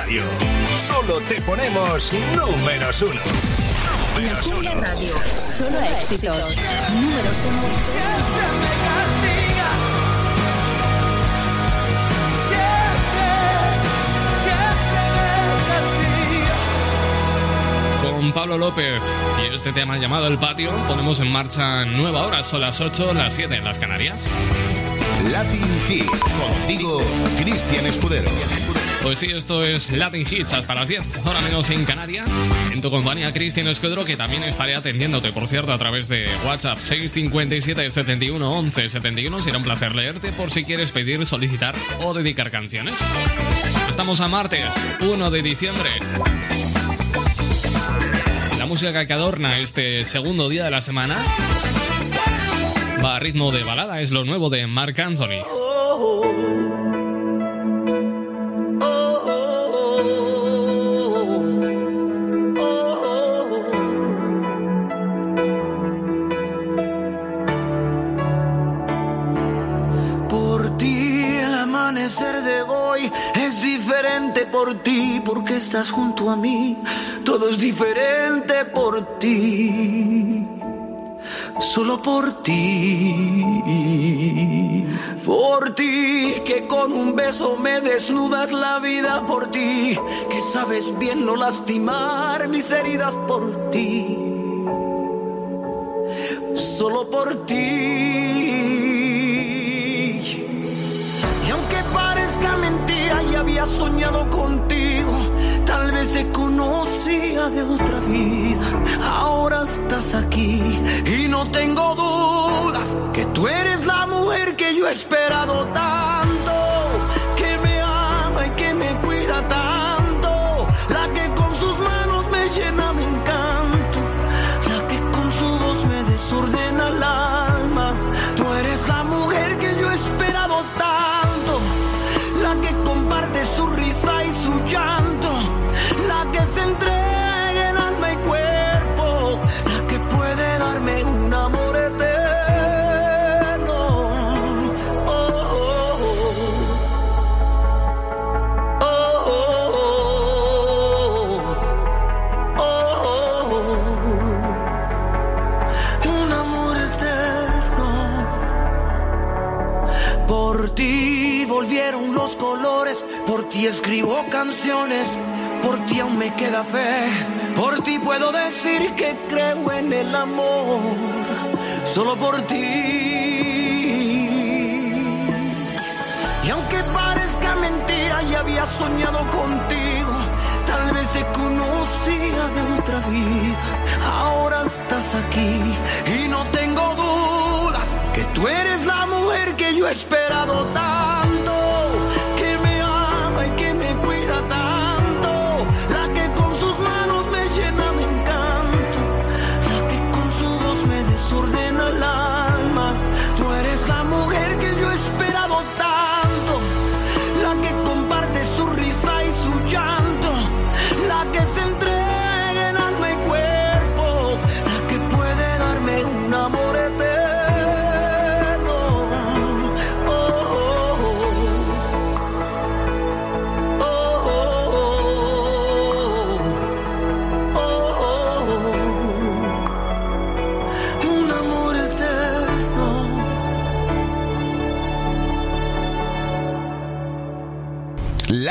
Radio. Solo te ponemos números uno. Números uno. Radio. Solo éxitos. Números uno. Siempre me castigas. Siempre, siempre me castigas. Con Pablo López y este tema llamado El Patio, ponemos en marcha nueva hora. Son las 8, las 7 en las Canarias. Latin Hits. Contigo, Cristian Escudero. Pues sí, esto es Latin Hits hasta las 10, ahora menos en Canarias. En tu compañía, Cristian Escudero, que también estaré atendiéndote, por cierto, a través de WhatsApp 657 71 11 71. Será un placer leerte por si quieres pedir, solicitar o dedicar canciones. Estamos a martes 1 de diciembre. La música que adorna este segundo día de la semana va a ritmo de balada, es lo nuevo de Mark Anthony. Por ti porque estás junto a mí. Todo es diferente por ti. Solo por ti. Por ti que con un beso me desnudas la vida por ti. Que sabes bien no lastimar mis heridas por ti. Solo por ti. Había soñado contigo. Tal vez te conocía de otra vida. Ahora estás aquí y no tengo dudas que tú eres la mujer que yo he esperado tanto. Ti escribo canciones, por ti aún me queda fe, por ti puedo decir que creo en el amor, solo por ti. Y aunque parezca mentira, ya había soñado contigo. Tal vez te conocía de otra vida. Ahora estás aquí y no tengo dudas que tú eres la mujer que yo he esperado tanto.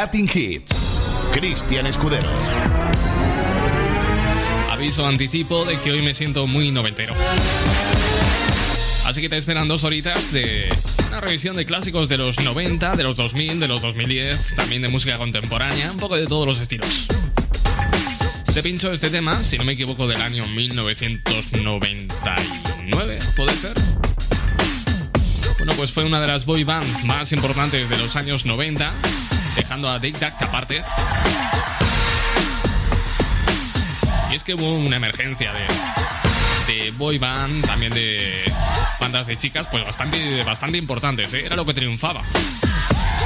Latin Hits. Cristian Escudero. Aviso anticipo de que hoy me siento muy noventero. Así que te esperan dos horitas de una revisión de clásicos de los 90, de los 2000, de los 2010, también de música contemporánea, un poco de todos los estilos. Te pincho este tema, si no me equivoco, del año 1999, ¿puede ser? Bueno, pues fue una de las boy band más importantes de los años 90, dejando a Dick Duck aparte. Y es que hubo una emergencia de, de boy band, también de bandas de chicas, pues bastante, bastante importantes, ¿eh? era lo que triunfaba.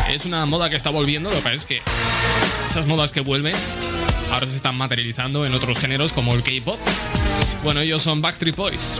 Es una moda que está volviendo, lo que pasa es que esas modas que vuelven ahora se están materializando en otros géneros como el K-pop. Bueno, ellos son Backstreet Boys.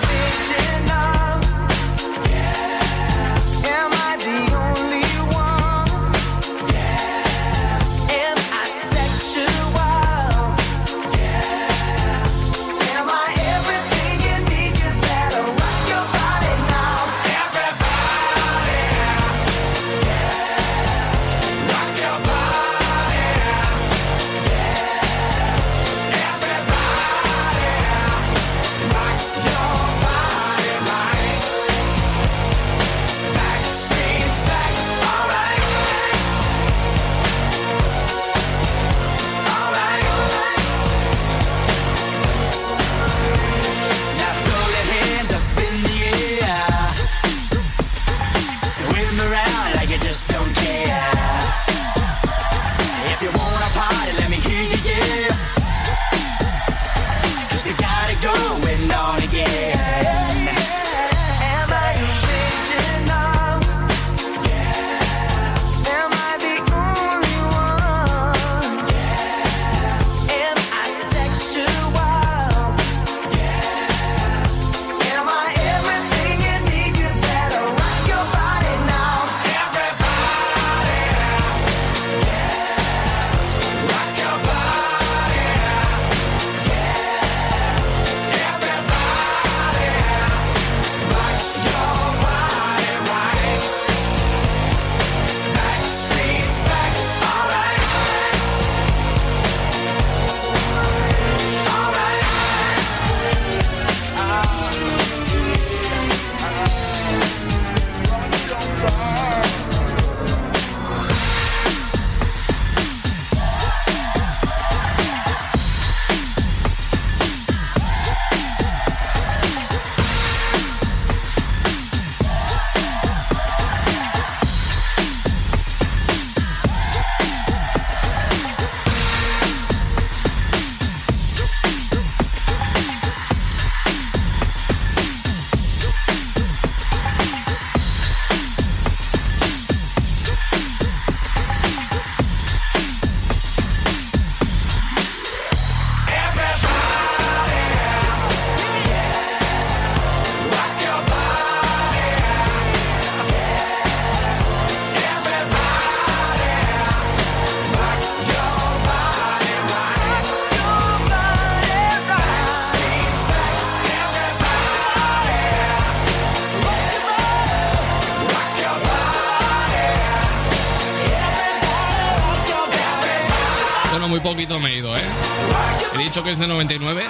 es de 99.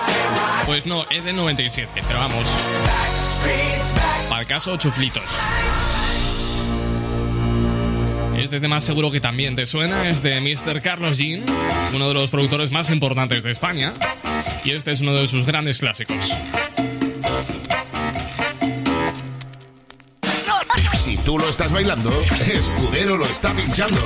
Pues no, es de 97, pero vamos. Para el caso, chuflitos. Este tema seguro que también te suena, es de Mr. Carlos Jean, uno de los productores más importantes de España, y este es uno de sus grandes clásicos. Si tú lo estás bailando, Escudero lo está pinchando.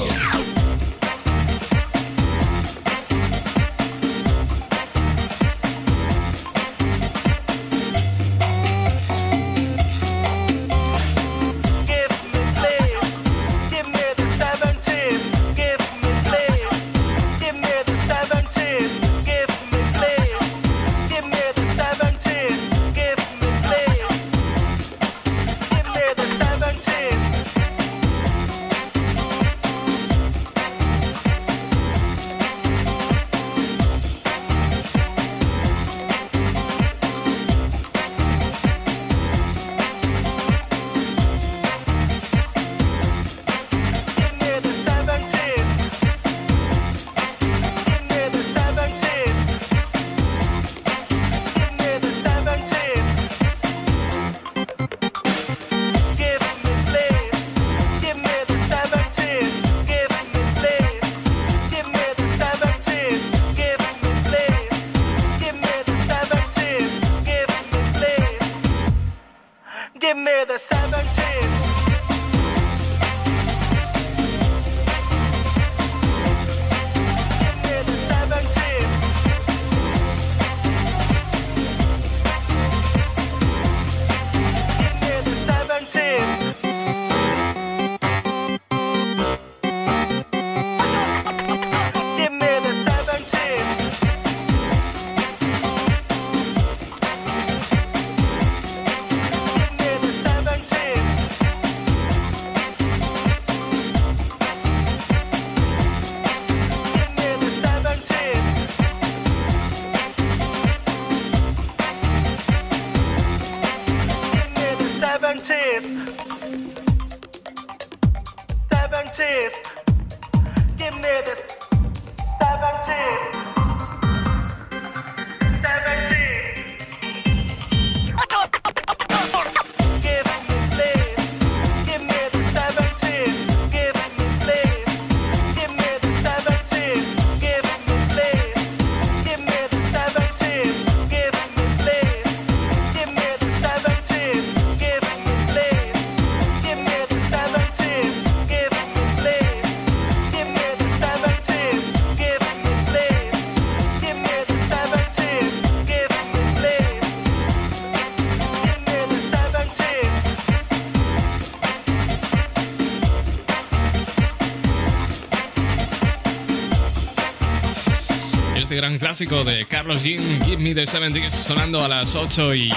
Clásico de Carlos Jean, Give Me the 70s, sonando a las 8 y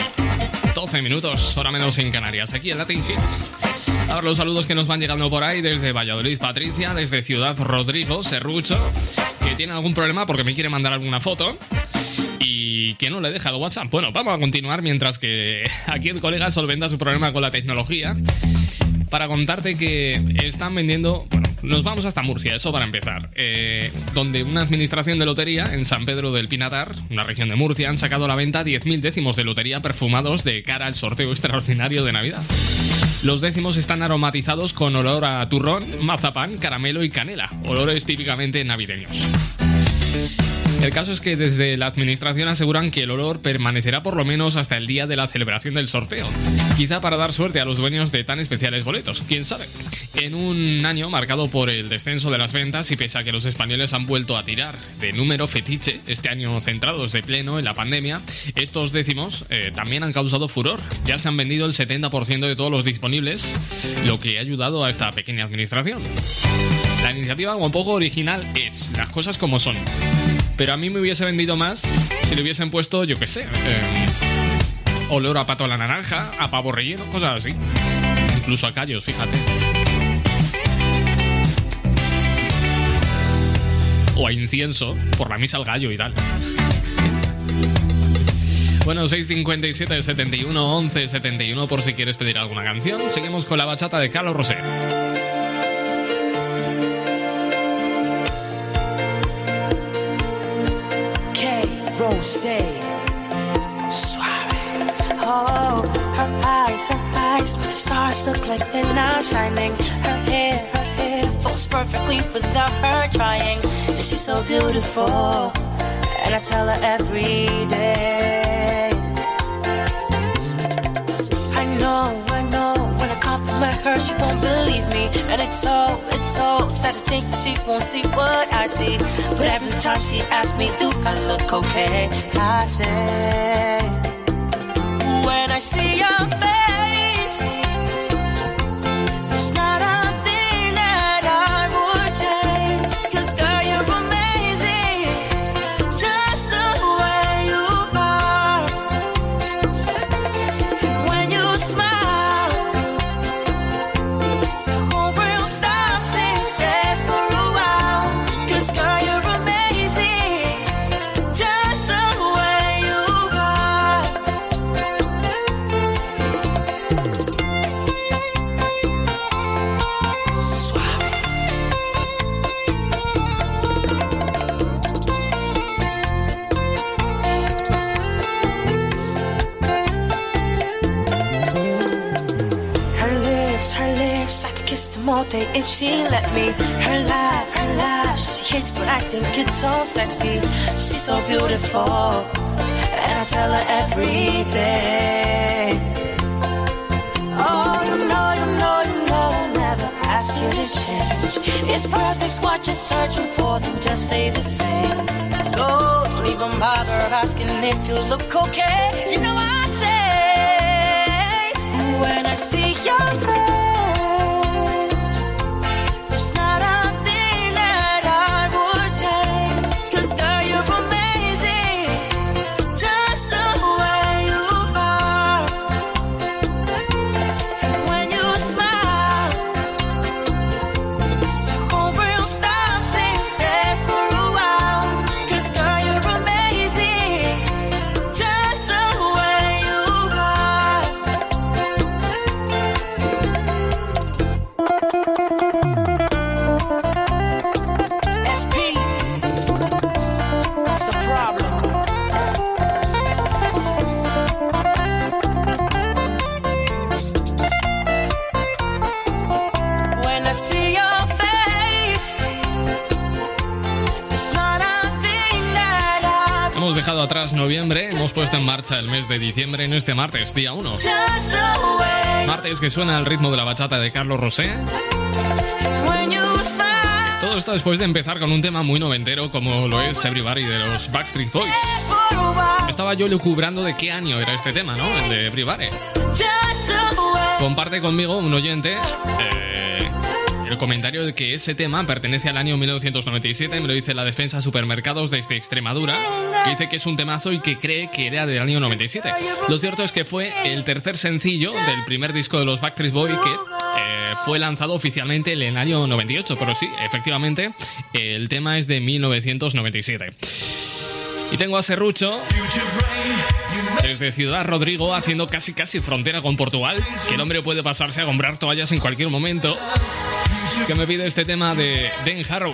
12 minutos, hora menos en Canarias, aquí en Latin Hits. Ahora los saludos que nos van llegando por ahí desde Valladolid, Patricia, desde Ciudad Rodrigo, Serrucho, que tiene algún problema porque me quiere mandar alguna foto y que no le deja el WhatsApp. Bueno, vamos a continuar mientras que aquí el colega solventa su problema con la tecnología para contarte que están vendiendo, nos vamos hasta Murcia, eso para empezar, eh, donde una administración de lotería en San Pedro del Pinatar, una región de Murcia, han sacado a la venta 10.000 décimos de lotería perfumados de cara al sorteo extraordinario de Navidad. Los décimos están aromatizados con olor a turrón, mazapán, caramelo y canela, olores típicamente navideños. El caso es que desde la administración aseguran que el olor permanecerá por lo menos hasta el día de la celebración del sorteo. Quizá para dar suerte a los dueños de tan especiales boletos, quién sabe. En un año marcado por el descenso de las ventas y pese a que los españoles han vuelto a tirar de número fetiche, este año centrados de pleno en la pandemia, estos décimos eh, también han causado furor. Ya se han vendido el 70% de todos los disponibles, lo que ha ayudado a esta pequeña administración. La iniciativa un poco original es las cosas como son. Pero a mí me hubiese vendido más si le hubiesen puesto, yo qué sé, eh, olor a pato a la naranja, a pavo relleno, cosas así. Incluso a callos, fíjate. O a incienso, por la misa al gallo y tal. Bueno, 657 71 11 71 por si quieres pedir alguna canción. Seguimos con la bachata de Carlos Rosé. Say, suave. Oh, her eyes, her eyes, the stars look like they're not shining. Her hair, her hair falls perfectly without her trying. And she's so beautiful, and I tell her every day. I know, Compliment her, she won't believe me, and it's so, it's so sad to think she won't see what I see. But every time she asks me, do I look okay? I say, when I see your face. Me. Her laugh, her laugh, she hates, but I think it's so sexy. She's so beautiful, and I tell her every day. Oh, you know, you know, you know, I'll never ask you to change. It's perfect what you're searching for, then just stay the same. So don't even bother asking if you look okay. You know what I say when I see your face. Puesto en marcha el mes de diciembre en este martes, día 1. just away. Martes que suena al ritmo de la bachata de Carlos Rosé. Todo esto después de empezar con un tema muy noventero como lo es Everybody de los Backstreet Boys. Estaba yo lucubrando de qué año era este tema, ¿no? El de Everybody. Comparte conmigo un oyente eh, el comentario de que ese tema pertenece al año 1997, me lo dice la despensa Supermercados desde Extremadura, que dice que es un temazo y que cree que era del año 97. Lo cierto es que fue el tercer sencillo del primer disco de los Backstreet Boys que eh, fue lanzado oficialmente en el año 98, pero sí, efectivamente, el tema es de 1997. Y tengo a Serrucho desde Ciudad Rodrigo haciendo casi casi frontera con Portugal, que el hombre puede pasarse a comprar toallas en cualquier momento. Que me pide este tema de Den Harrow.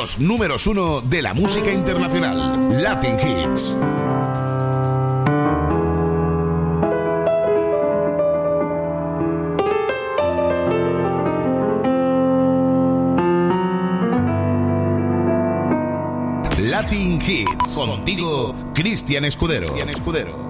Los números uno de la música internacional. Latin Hits. Latin Hits. Contigo, Cristian Escudero. Cristian Escudero.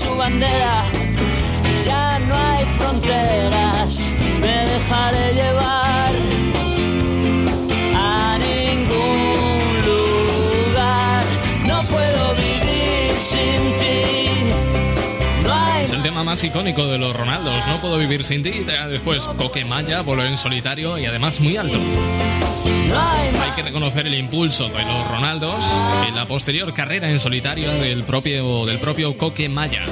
Su bandera. Ya no hay fronteras, me dejaré llevar a ningún lugar. No puedo vivir sin ti. Es el tema más icónico de los Ronaldos. No puedo vivir sin ti. Después Coquemaya, voló en solitario y además muy alto. Hay que reconocer el impulso de los Ronaldos en la posterior carrera en solitario del propio, del propio Coque Maya.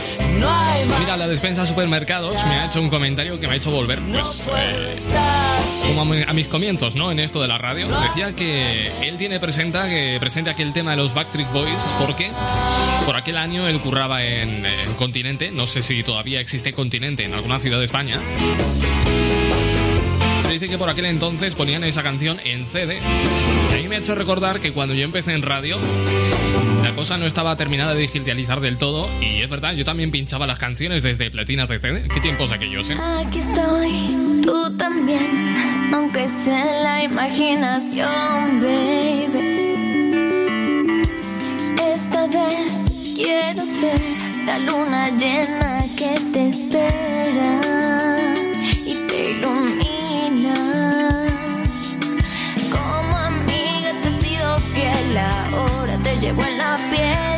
Mira, la despensa supermercados me ha hecho un comentario que me ha hecho volver, pues, eh, a mis comienzos, ¿no? En esto de la radio. Decía que él tiene presenta que presente aquel tema de los Backstreet Boys porque por aquel año él curraba en, en Continente. No sé si todavía existe Continente en alguna ciudad de España. Dice que por aquel entonces ponían esa canción en CD. Y a mí me ha hecho recordar que cuando yo empecé en radio, la cosa no estaba terminada de digitalizar del todo. Y es verdad, yo también pinchaba las canciones desde platinas de CD. ¿Qué tiempos aquellos, eh? Aquí estoy, tú también, aunque sea en la imaginación, baby. Esta vez quiero ser la luna llena que te espera y te ilumina. Llevo en la piel.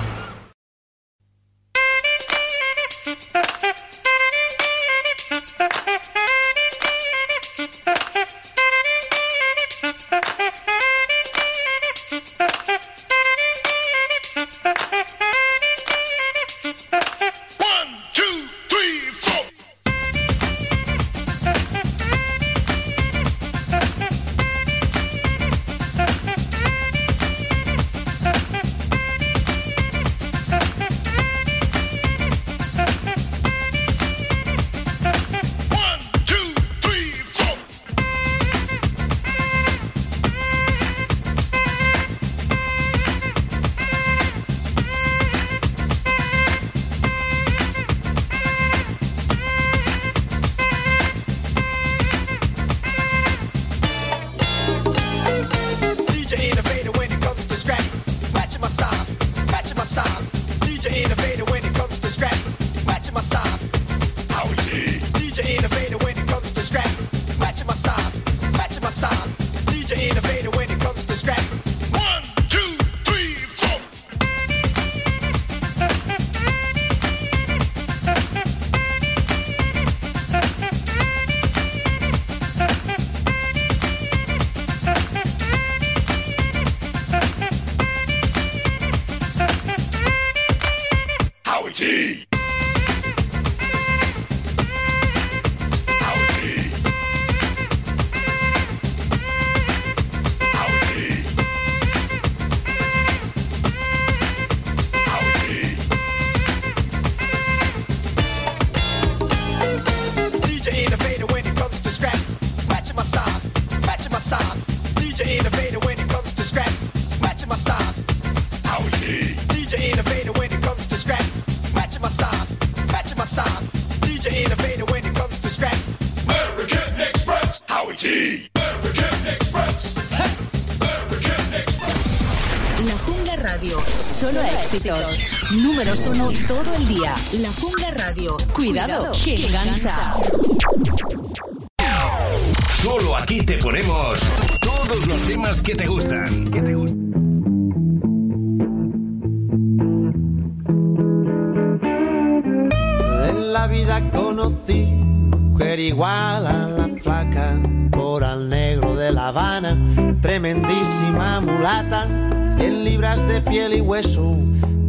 de piel y hueso,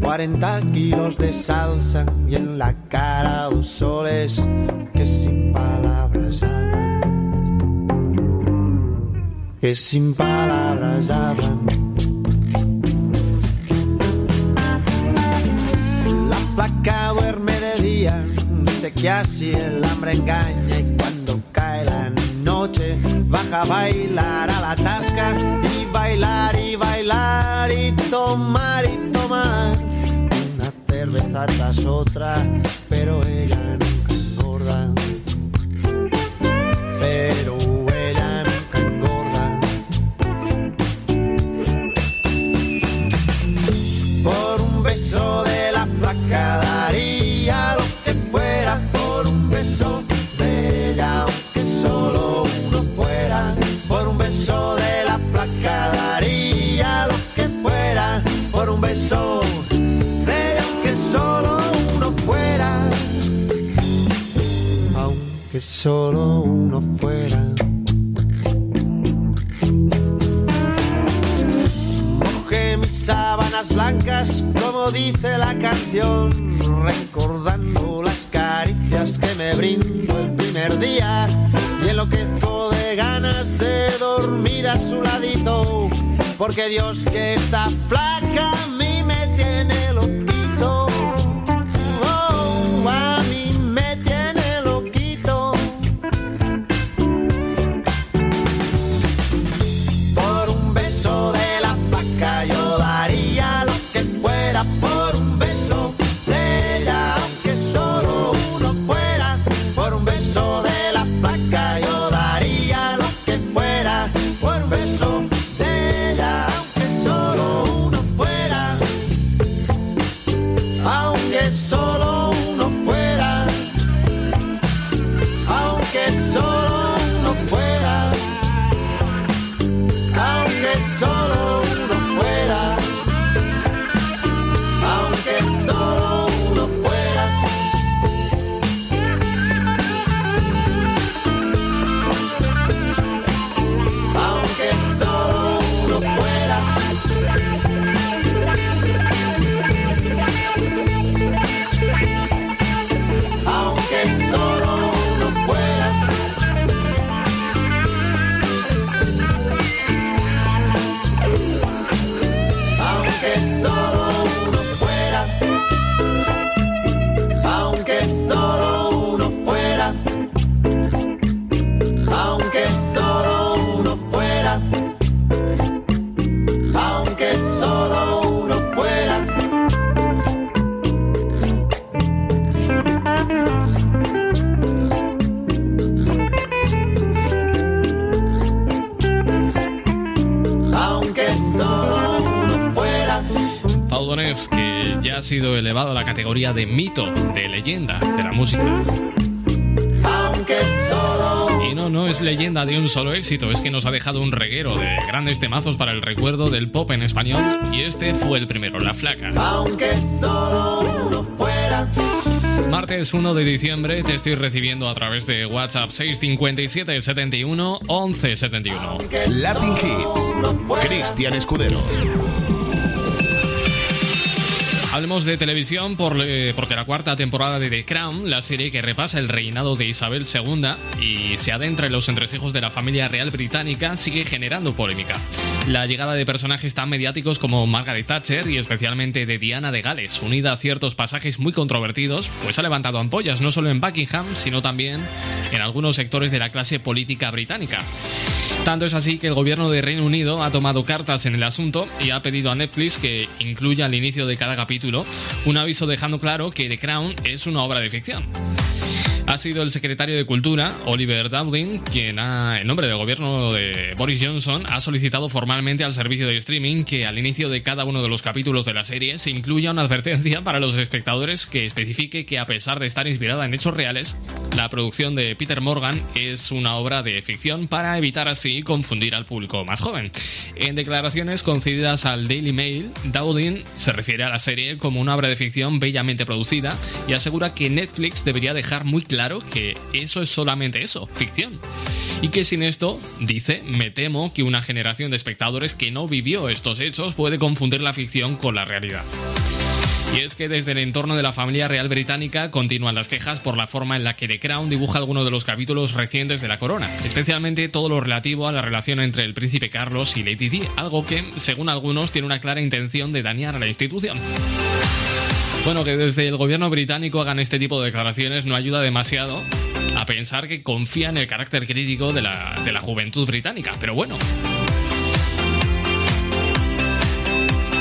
40 kilos de salsa y sido elevado a la categoría de mito, de leyenda de la música. Aunque solo Y no, no es leyenda de un solo éxito, es que nos ha dejado un reguero de grandes temazos para el recuerdo del pop en español y este fue el primero, La Flaca. aunque solo uno fuera. Martes 1 de diciembre te estoy recibiendo a través de WhatsApp 657 71 11 71. Latin Hits. Cristian Escudero. De televisión por, eh, porque la cuarta temporada de The Crown, la serie que repasa el reinado de Isabel II y se adentra en los entresijos de la familia real británica, sigue generando polémica. La llegada de personajes tan mediáticos como Margaret Thatcher y especialmente de Diana de Gales, unida a ciertos pasajes muy controvertidos, pues ha levantado ampollas no solo en Buckingham, sino también en algunos sectores de la clase política británica. Tanto es así que el gobierno de Reino Unido ha tomado cartas en el asunto y ha pedido a Netflix que incluya al inicio de cada capítulo un aviso dejando claro que The Crown es una obra de ficción. Ha sido el secretario de Cultura, Oliver Dowding, quien ha, en nombre del gobierno de Boris Johnson, ha solicitado formalmente al servicio de streaming que al inicio de cada uno de los capítulos de la serie se incluya una advertencia para los espectadores que especifique que a pesar de estar inspirada en hechos reales, la producción de Peter Morgan es una obra de ficción para evitar así confundir al público más joven. En declaraciones concedidas al Daily Mail, Dowding se refiere a la serie como una obra de ficción bellamente producida y asegura que Netflix debería dejar muy claro que eso es solamente eso, ficción. Y que sin esto, dice, me temo que una generación de espectadores que no vivió estos hechos puede confundir la ficción con la realidad. Y es que desde el entorno de la familia real británica continúan las quejas por la forma en la que The Crown dibuja algunos de los capítulos recientes de la corona, especialmente todo lo relativo a la relación entre el príncipe Carlos y Lady Di, algo que, según algunos, tiene una clara intención de dañar a la institución. Bueno, que desde el gobierno británico hagan este tipo de declaraciones no ayuda demasiado a pensar que confía en el carácter crítico de la, de la juventud británica, pero bueno.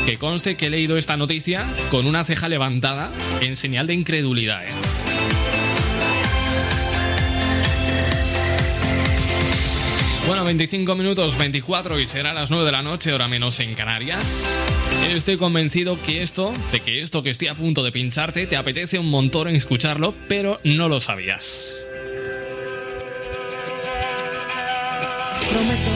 Que conste que he leído esta noticia con una ceja levantada en señal de incredulidad, ¿eh? Bueno, 25 minutos, 24 y será las 9 de la noche, hora menos en Canarias. Estoy convencido que esto, de que esto que estoy a punto de pincharte, te apetece un montón en escucharlo, pero no lo sabías. Prometo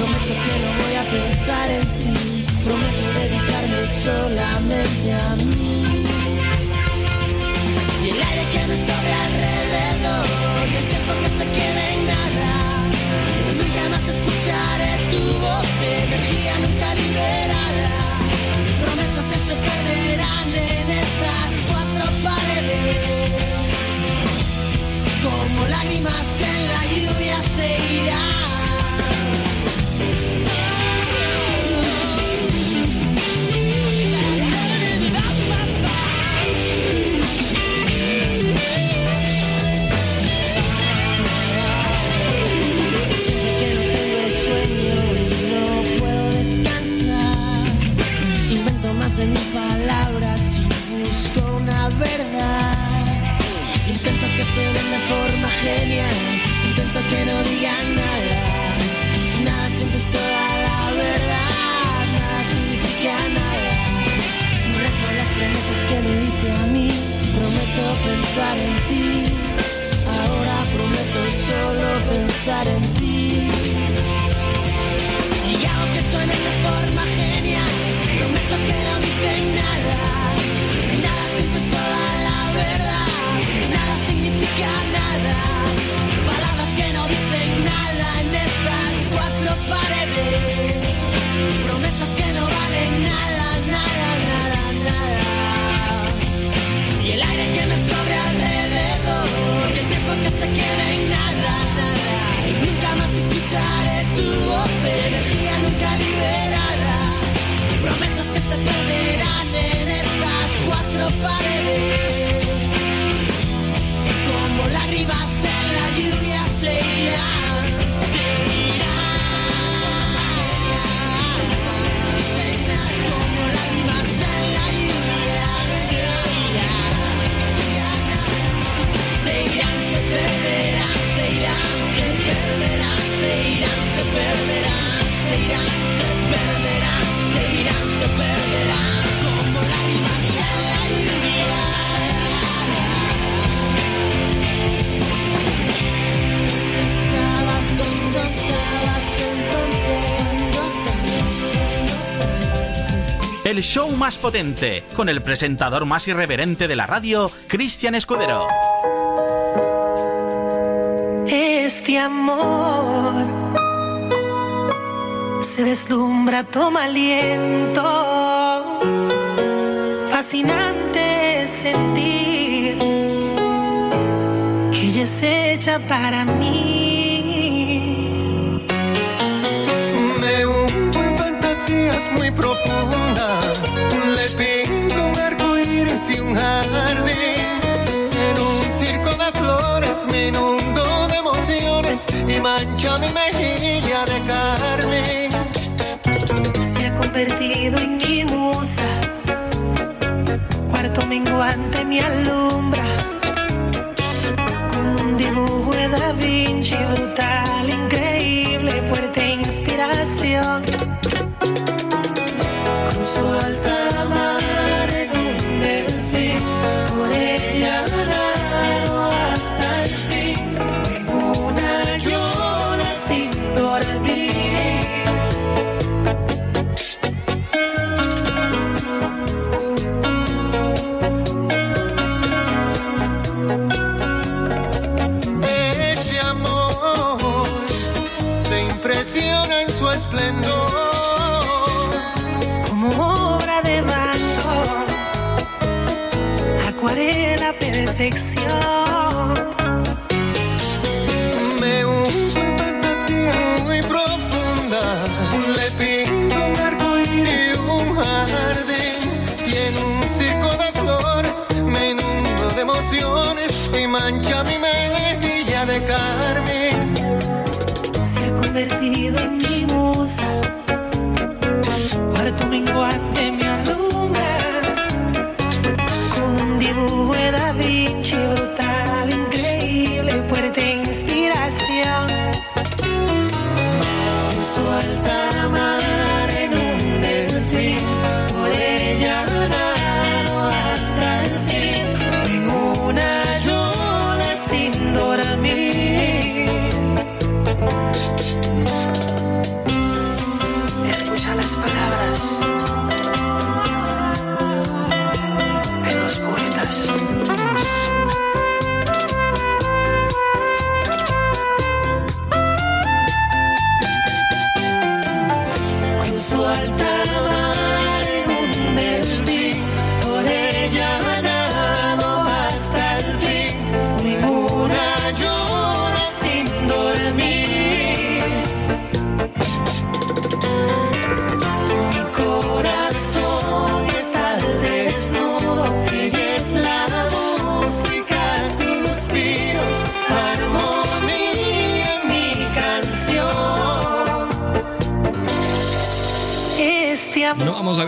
Prometo que no voy a pensar en ti. Prometo dedicarme solamente a mí. Y el aire que me sobre alrededor, el tiempo que se quede en nada. Nunca más escucharé tu voz, energía nunca liberada. Promesas que se perderán en estas cuatro paredes. Como lágrimas en la lluvia se irán. Sé pensar en ti. Ahora prometo solo pensar en ti. Y aunque suenen de forma genial, prometo que perderán en estas cuatro paredes Como lágrimas en la lluvia se irán Se irán Como lágrimas en la lluvia se irán se irán, se perderán, se irán, se perderán, se irán, se perderán, se irán, se Show más potente, con el presentador más irreverente de la radio, Cristian Escudero. Este amor se deslumbra, toma aliento. Fascinante sentir que ella es hecha para mí. Convertido en mi musa. Cuarto menguante me alumbra. Como un dibujo de Da Vinci,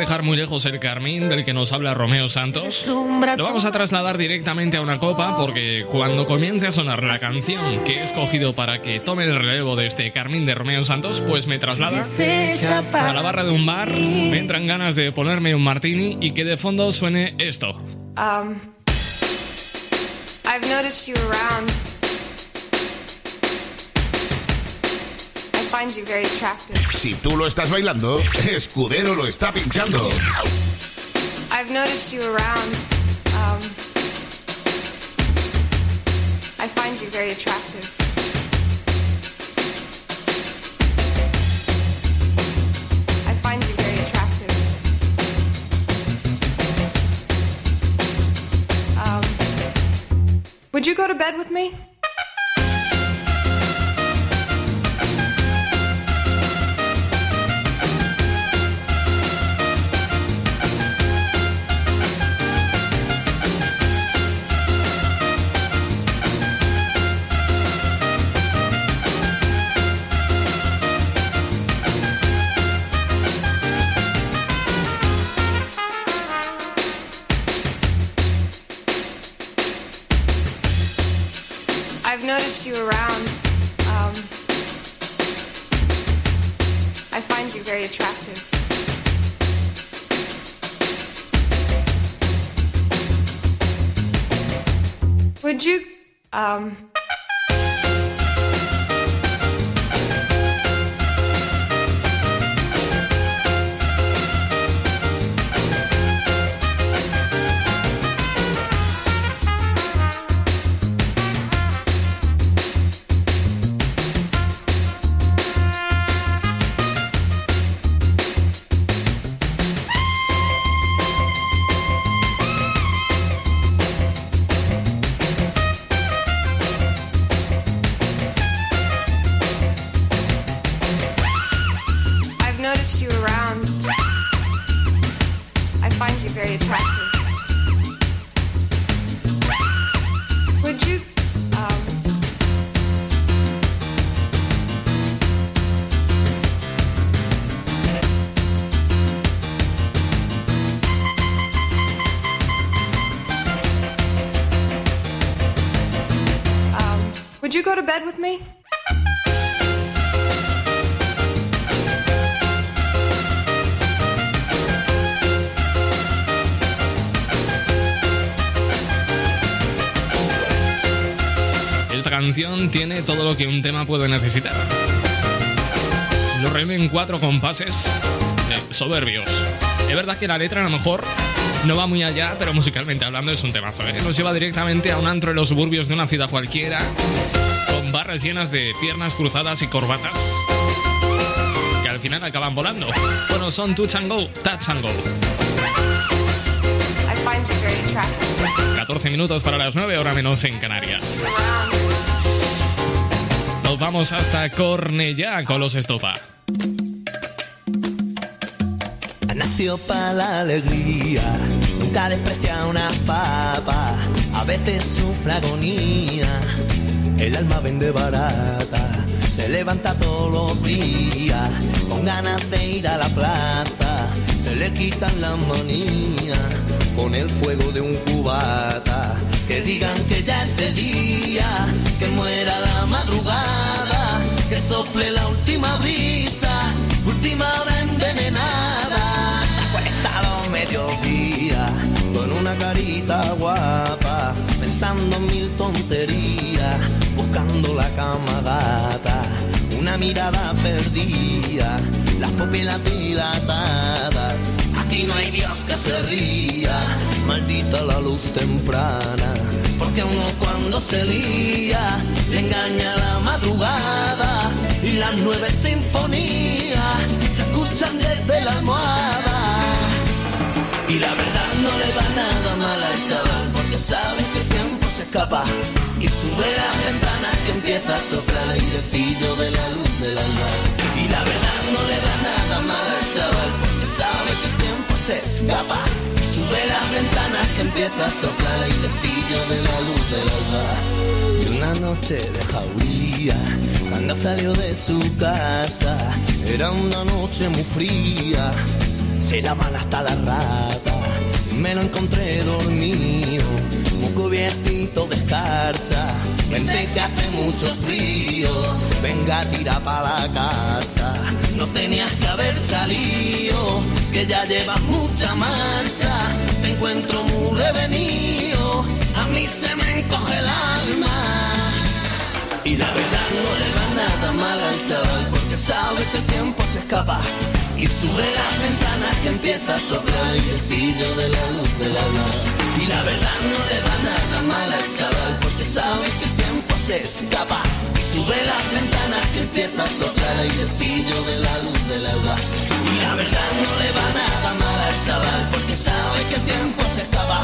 dejar muy lejos el Carmín del que nos habla Romeo Santos. Lo vamos a trasladar directamente a una copa porque cuando comience a sonar la canción que he escogido para que tome el relevo de este Carmín de Romeo Santos, pues me traslada a la barra de un bar, me entran ganas de ponerme un martini y que de fondo suene esto. Um. I find you very attractive. Si tú lo estás bailando, Escudero lo está pinchando. I've noticed you around. Um, I find you very attractive. I find you very attractive. Um, would you go to bed with me? Um, tiene todo lo que un tema puede necesitar. Lo reúne en cuatro compases eh, soberbios. Es verdad que la letra a lo mejor no va muy allá, pero musicalmente hablando es un temazo. ¿eh? Nos lleva directamente a un antro en los suburbios de una ciudad cualquiera, con barras llenas de piernas cruzadas y corbatas, que al final acaban volando. Bueno, son touch and go, touch and go. I find you very attractive. 14 minutos para las 9, hora menos en Canarias. Vamos hasta Cornellá con los Estopa. Nació para la alegría, nunca desprecia una papa, a veces sufre agonía, el alma vende barata, se levanta todos los días, con ganas de ir a la plaza, se le quitan las manías, con el fuego de un cubata, que digan que ya es de día, que muera la madrugada, que sople la última brisa, última hora envenenada. Saco el estado mediodía con una carita guapa, pensando mil tonterías, buscando la cama gata, una mirada perdida, las pupilas dilatadas Aquí no hay Dios que se ría, maldita la luz temprana, porque uno cuando se lía le engaña la madrugada y las nueve sinfonías se escuchan desde la almohada. Y la verdad no le va nada mal al chaval Porque sabe que el tiempo se escapa Y sube las ventanas que empieza a soplar el airecillo de la luz del alma Y la verdad no le va nada mal al chaval Porque sabe que se escapa. Sube las ventanas que empieza a soplar el airecillo de la luz del alma Y una noche de jauría Cuando salió de su casa Era una noche muy fría. Se daban hasta las ratas. Me lo encontré dormido, muy cubiertito de escarcha. Vente que hace mucho frío, venga tira para la casa. No tenías que haber salido, que ya llevas mucha marcha. Te encuentro muy revenido, a mí se me encoge el alma. Y la verdad no le va nada mal al chaval porque sabe que el tiempo se escapa y sube las ventanas que empieza a soplar el airecillo de la luz del alma. Y la verdad no le va nada mal al chaval porque sabe que el tiempo se escapa y sube las ventanas que empieza a soplar airecillo de la luz del alba. Y la verdad no le va nada mal al chaval porque sabe que el tiempo se escapa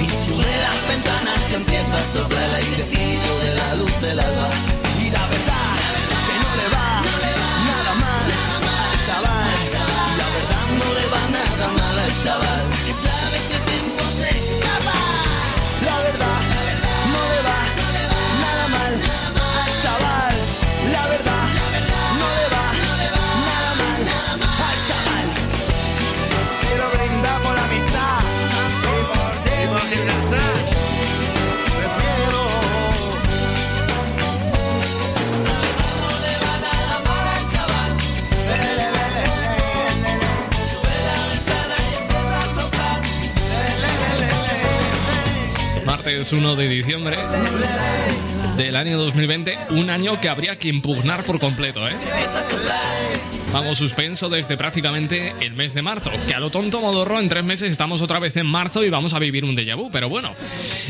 y sube las ventanas que empieza a soplar airecillo Martes 1 de diciembre del año 2020, un año que habría que impugnar por completo, ¿eh? Vamos suspenso desde prácticamente el mes de marzo. Que a lo tonto modorro, en tres meses estamos otra vez en marzo y vamos a vivir un déjà vu. Pero bueno,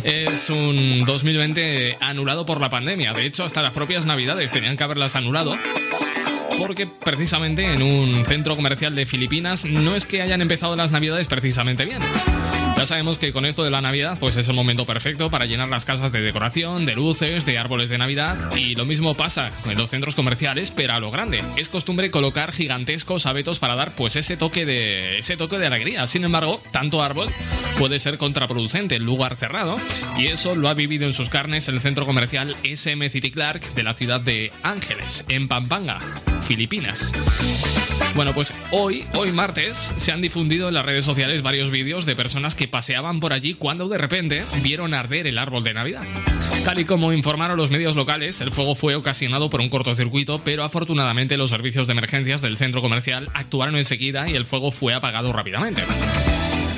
es un 2020 anulado por la pandemia. De hecho, hasta las propias navidades tenían que haberlas anulado. Porque precisamente en un centro comercial de Filipinas no es que hayan empezado las navidades precisamente bien. Sabemos que con esto de la Navidad, pues es el momento perfecto para llenar las casas de decoración, de luces, de árboles de Navidad. Y lo mismo pasa en los centros comerciales, pero a lo grande. Es costumbre colocar gigantescos abetos para dar pues ese toque de ese toque de alegría. Sin embargo, tanto árbol puede ser contraproducente en lugar cerrado. Y eso lo ha vivido en sus carnes el centro comercial SM City Clark de la ciudad de Ángeles, en Pampanga, Filipinas. Bueno, pues hoy, hoy martes, se han difundido en las redes sociales varios vídeos de personas que paseaban por allí cuando de repente vieron arder el árbol de Navidad. Tal y como informaron los medios locales, el fuego fue ocasionado por un cortocircuito, pero afortunadamente los servicios de emergencias del centro comercial actuaron enseguida y el fuego fue apagado rápidamente.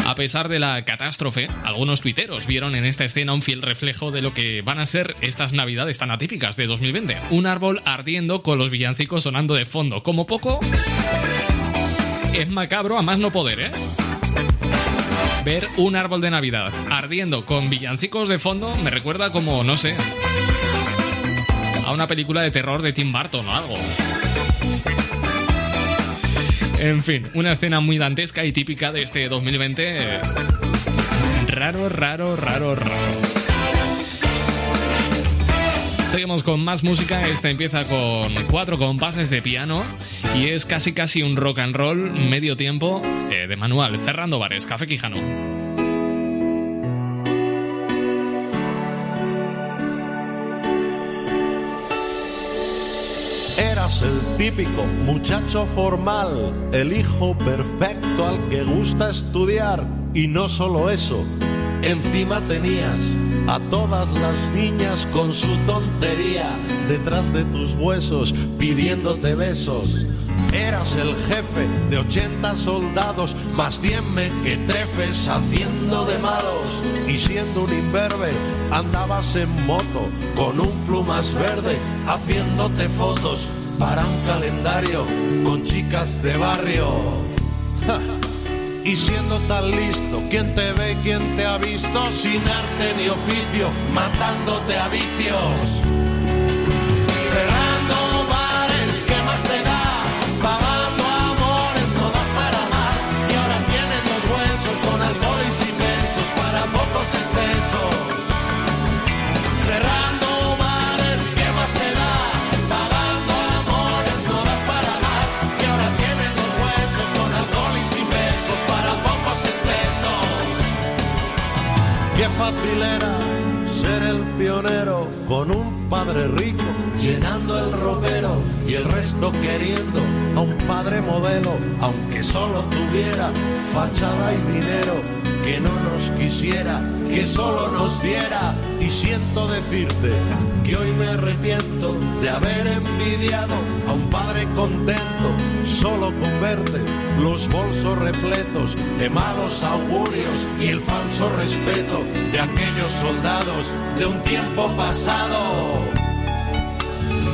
A pesar de la catástrofe, algunos tuiteros vieron en esta escena un fiel reflejo de lo que van a ser estas navidades tan atípicas de 2020. Un árbol ardiendo con los villancicos sonando de fondo. Como poco... Es macabro a más no poder, ¿eh? Ver un árbol de Navidad ardiendo con villancicos de fondo me recuerda como, no sé, a una película de terror de Tim Burton o algo. En fin, una escena muy dantesca y típica de este 2020. eh, Raro, raro, raro, raro. Seguimos con más música. Esta empieza con cuatro compases de piano y es casi casi un rock and roll medio tiempo eh, de manual. Cerrando bares, Café Quijano. El típico muchacho formal, el hijo perfecto al que gusta estudiar. Y no solo eso, encima tenías a todas las niñas con su tontería detrás de tus huesos pidiéndote besos. Eras el jefe de 80 soldados, más 100 mequetrefes haciendo de malos. Y siendo un imberbe, andabas en moto con un plumas verde, haciéndote fotos para un calendario con chicas de barrio. Y siendo tan listo, ¿quién te ve, y quién te ha visto? Sin arte ni oficio, matándote a vicios. Ser el pionero con un padre rico llenando el ropero y el resto queriendo a un padre modelo, aunque solo tuviera fachada y dinero, que no nos quisiera, que solo nos diera. Y siento decirte que hoy me arrepiento de haber envidiado a un padre contento, solo con verte los bolsos repletos de malos augurios y el falso respeto de aquellos soldados de un tiempo pasado.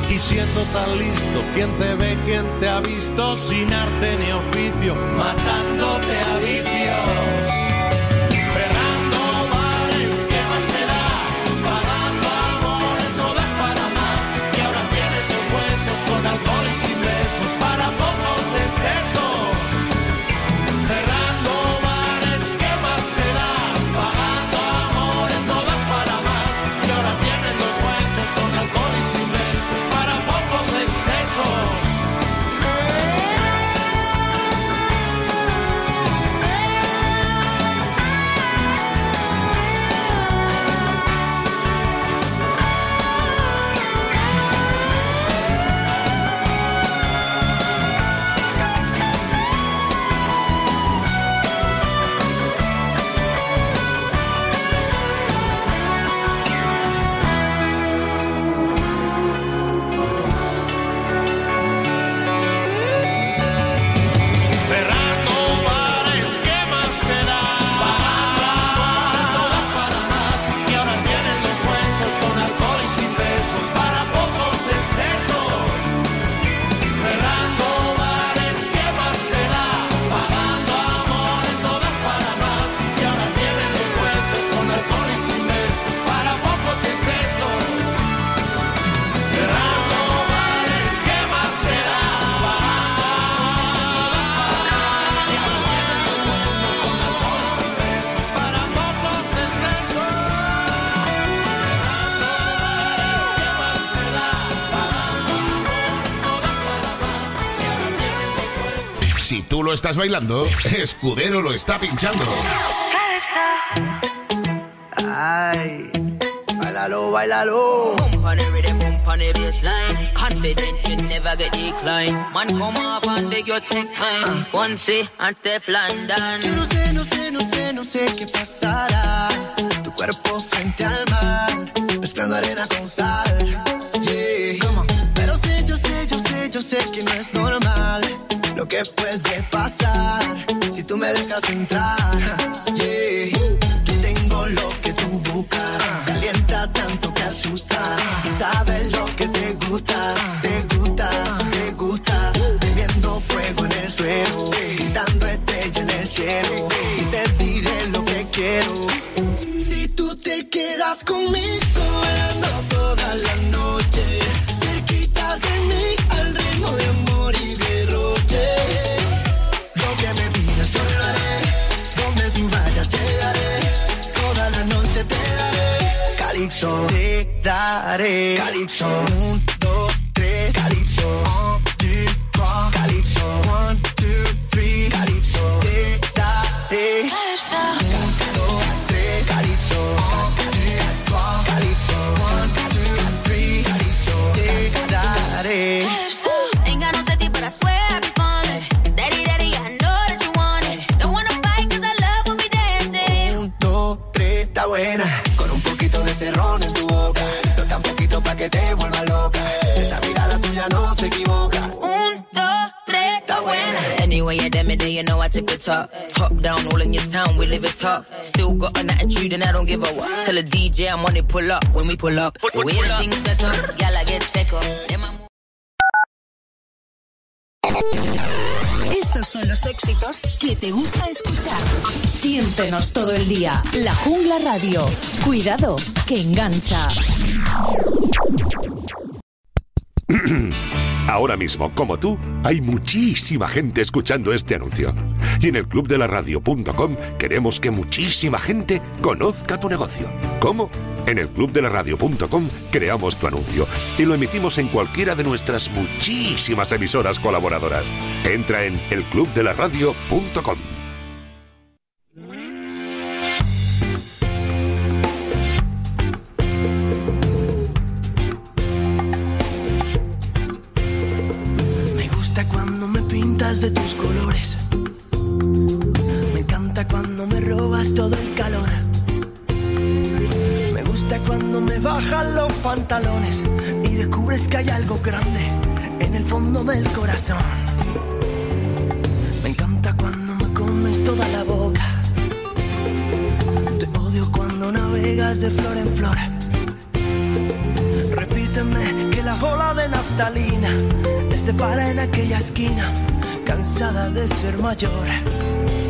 Y siendo tan listo, ¿quién te ve, quién te ha visto? Sin arte ni oficio, matándote a vicios. Estás bailando, Escudero lo está pinchando. Ay, bailalo, bailalo. Pump on the rhythm, pump on the bassline. Confident you never get decline. Man, come off and beg your take time. Fonse and Steph London. Yo no sé, no sé, no sé, no sé qué pasará. Tu cuerpo frente al mar, mezclando arena con sal. Yeah. Pero sé, yo sé, yo sé, yo sé que no es normal lo que puede pasar si tú me dejas entrar. Pull up when we pull up. The way the things set up, y'all I get up. Estos son los éxitos que te gusta escuchar. Siéntenos todo el día. La Jungla Radio. Cuidado, que engancha. Ahora mismo, como tú, hay muchísima gente escuchando este anuncio. Y en el clubdelaradio.com queremos que muchísima gente conozca tu negocio. ¿Cómo? En el clubdelaradio.com creamos tu anuncio y lo emitimos en cualquiera de nuestras muchísimas emisoras colaboradoras. Entra en elclubdelaradio.com. Me gusta cuando me pintas de tus colores. Cuando me robas todo el calor. Me gusta cuando me bajan los pantalones y descubres que hay algo grande en el fondo del corazón. Me encanta cuando me comes toda la boca. Te odio cuando navegas de flor en flor. Repíteme que la bola de naftalina te separa en aquella esquina, cansada de ser mayor.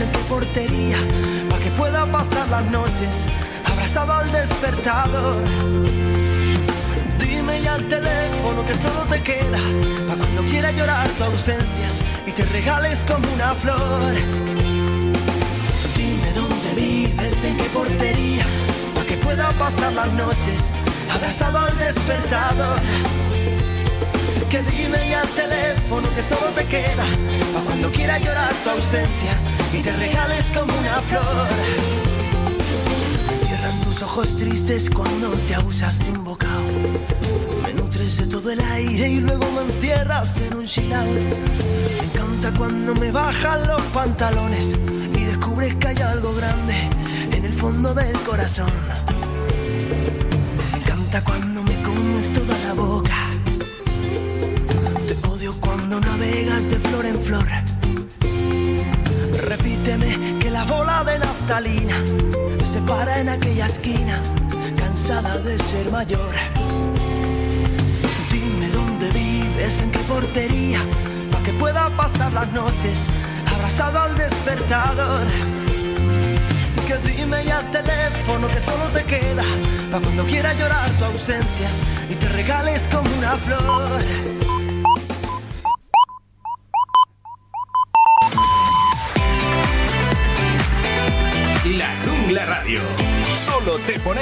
En qué portería, para que pueda pasar las noches abrazado al despertador. Dime ya al teléfono que solo te queda, para cuando quiera llorar tu ausencia y te regales como una flor. Dime dónde vives, en qué portería, para que pueda pasar las noches abrazado al despertador. Que dime ya al teléfono que solo te queda, para cuando quiera llorar tu ausencia y te regales como una flor. Me cierran tus ojos tristes cuando te abusas de un bocado. Me nutres de todo el aire y luego me encierras en un chill out. Me encanta cuando me bajan los pantalones y descubres que hay algo grande en el fondo del corazón. Me encanta cuando me comes toda la boca. Te odio cuando navegas de flor en flor. Naftalina se para en aquella esquina, cansada de ser mayor. Dime dónde vives, en qué portería, para que pueda pasar las noches abrazado al despertador. Que dime ya al teléfono que solo te queda, para cuando quiera llorar tu ausencia y te regales como una flor.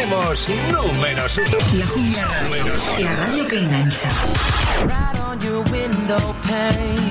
Ponemos números uno. La Jungla Radio. La radio que engancha. right on your window pane.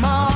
tomorrow.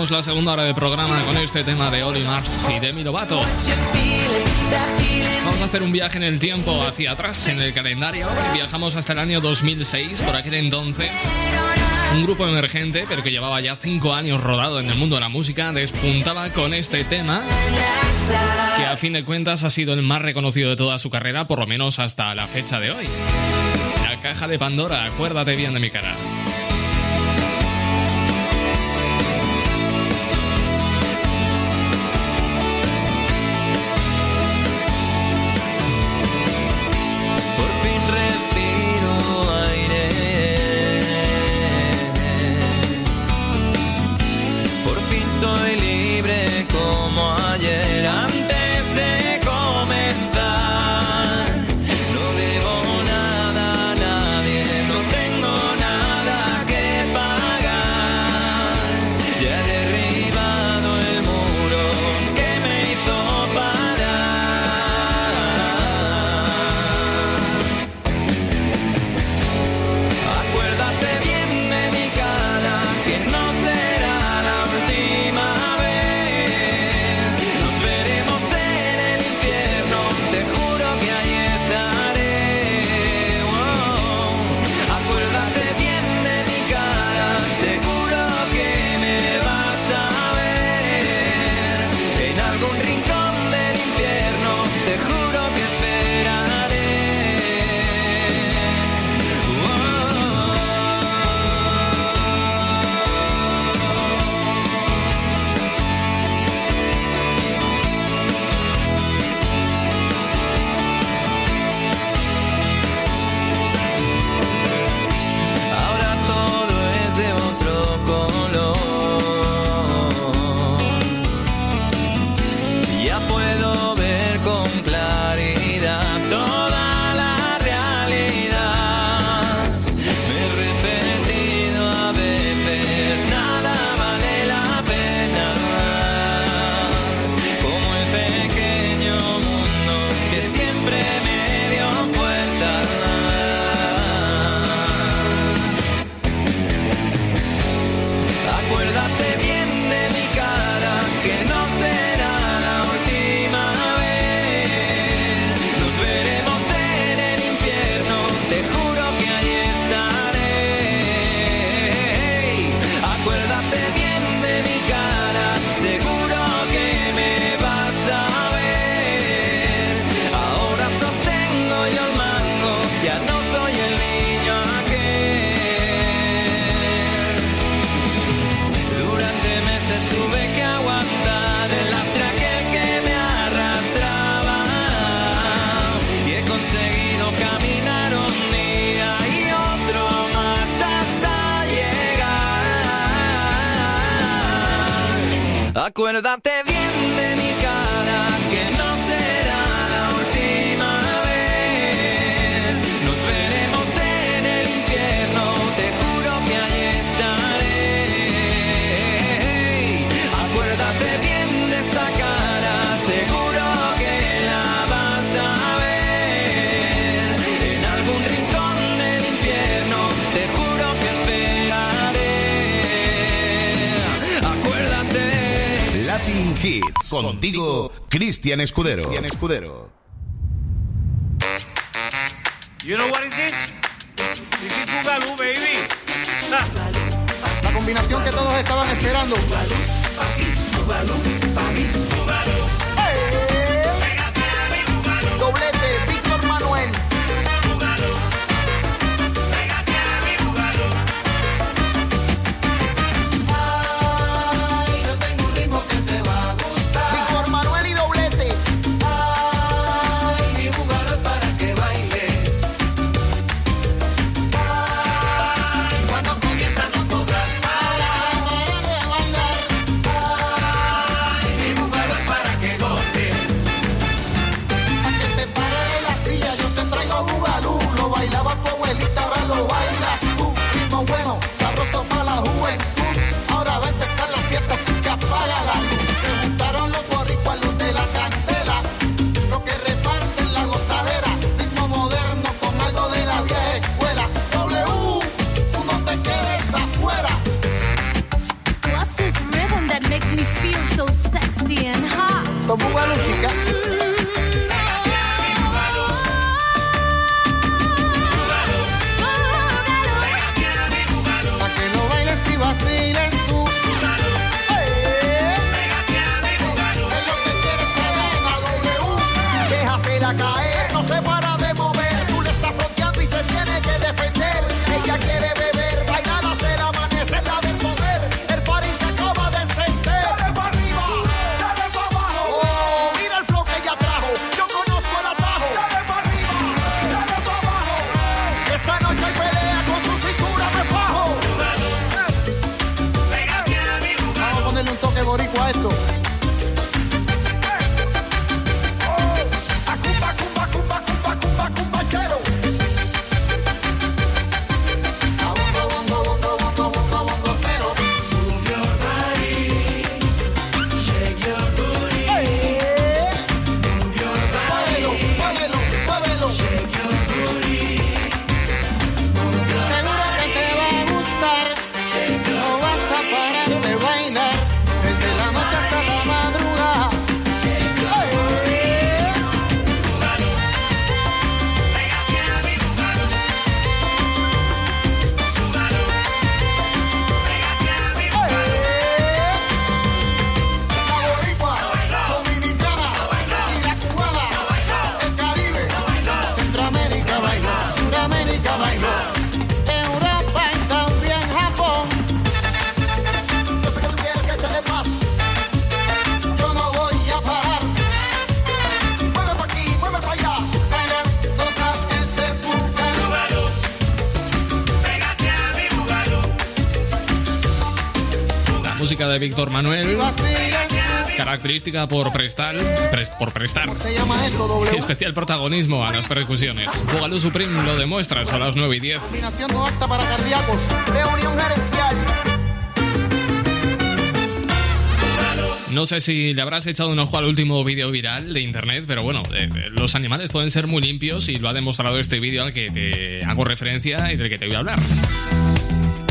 Cerramos la segunda hora de programa con este tema de Oli Mars y Demi Lovato. Vamos a hacer un viaje en el tiempo hacia atrás en el calendario. Viajamos hasta el año 2006. Por aquel entonces, un grupo emergente, pero que llevaba ya cinco años rodado en el mundo de la música, despuntaba con este tema que a fin de cuentas ha sido el más reconocido de toda su carrera, por lo menos hasta la fecha de hoy. La caja de Pandora, acuérdate bien de mi cara. Cristian Escudero. De Víctor Manuel, característica por prestar, pres- por prestar especial protagonismo a las percusiones. Bugalú Supreme lo demuestra, son las 9 y 10. Combinación no apta para cardíacos. Reunión gerencial. No sé si le habrás echado un ojo al último vídeo viral de internet, pero bueno, eh, eh, los animales pueden ser muy limpios y lo ha demostrado este vídeo al que te hago referencia y del que te voy a hablar.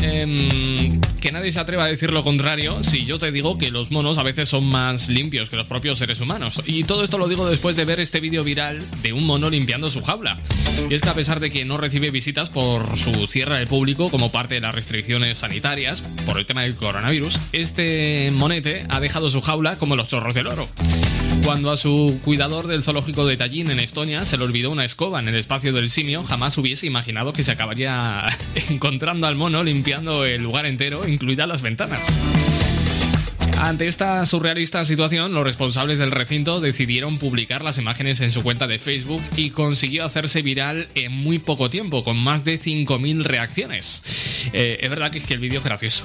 Em, que nadie se atreva a decir lo contrario si yo te digo que los monos a veces son más limpios que los propios seres humanos. Y todo esto lo digo después de ver este vídeo viral de un mono limpiando su jaula. Y es que a pesar de que no recibe visitas por su cierre al público como parte de las restricciones sanitarias por el tema del coronavirus, este monete ha dejado su jaula como los chorros del oro. Cuando a su cuidador del zoológico de Tallinn en Estonia se le olvidó una escoba en el espacio del simio, jamás hubiese imaginado que se acabaría encontrando al mono limpiando el lugar entero, incluidas las ventanas. Ante esta surrealista situación, los responsables del recinto decidieron publicar las imágenes en su cuenta de Facebook y consiguió hacerse viral en muy poco tiempo, con más de 5.000 reacciones. Eh, es verdad que, que el vídeo es gracioso.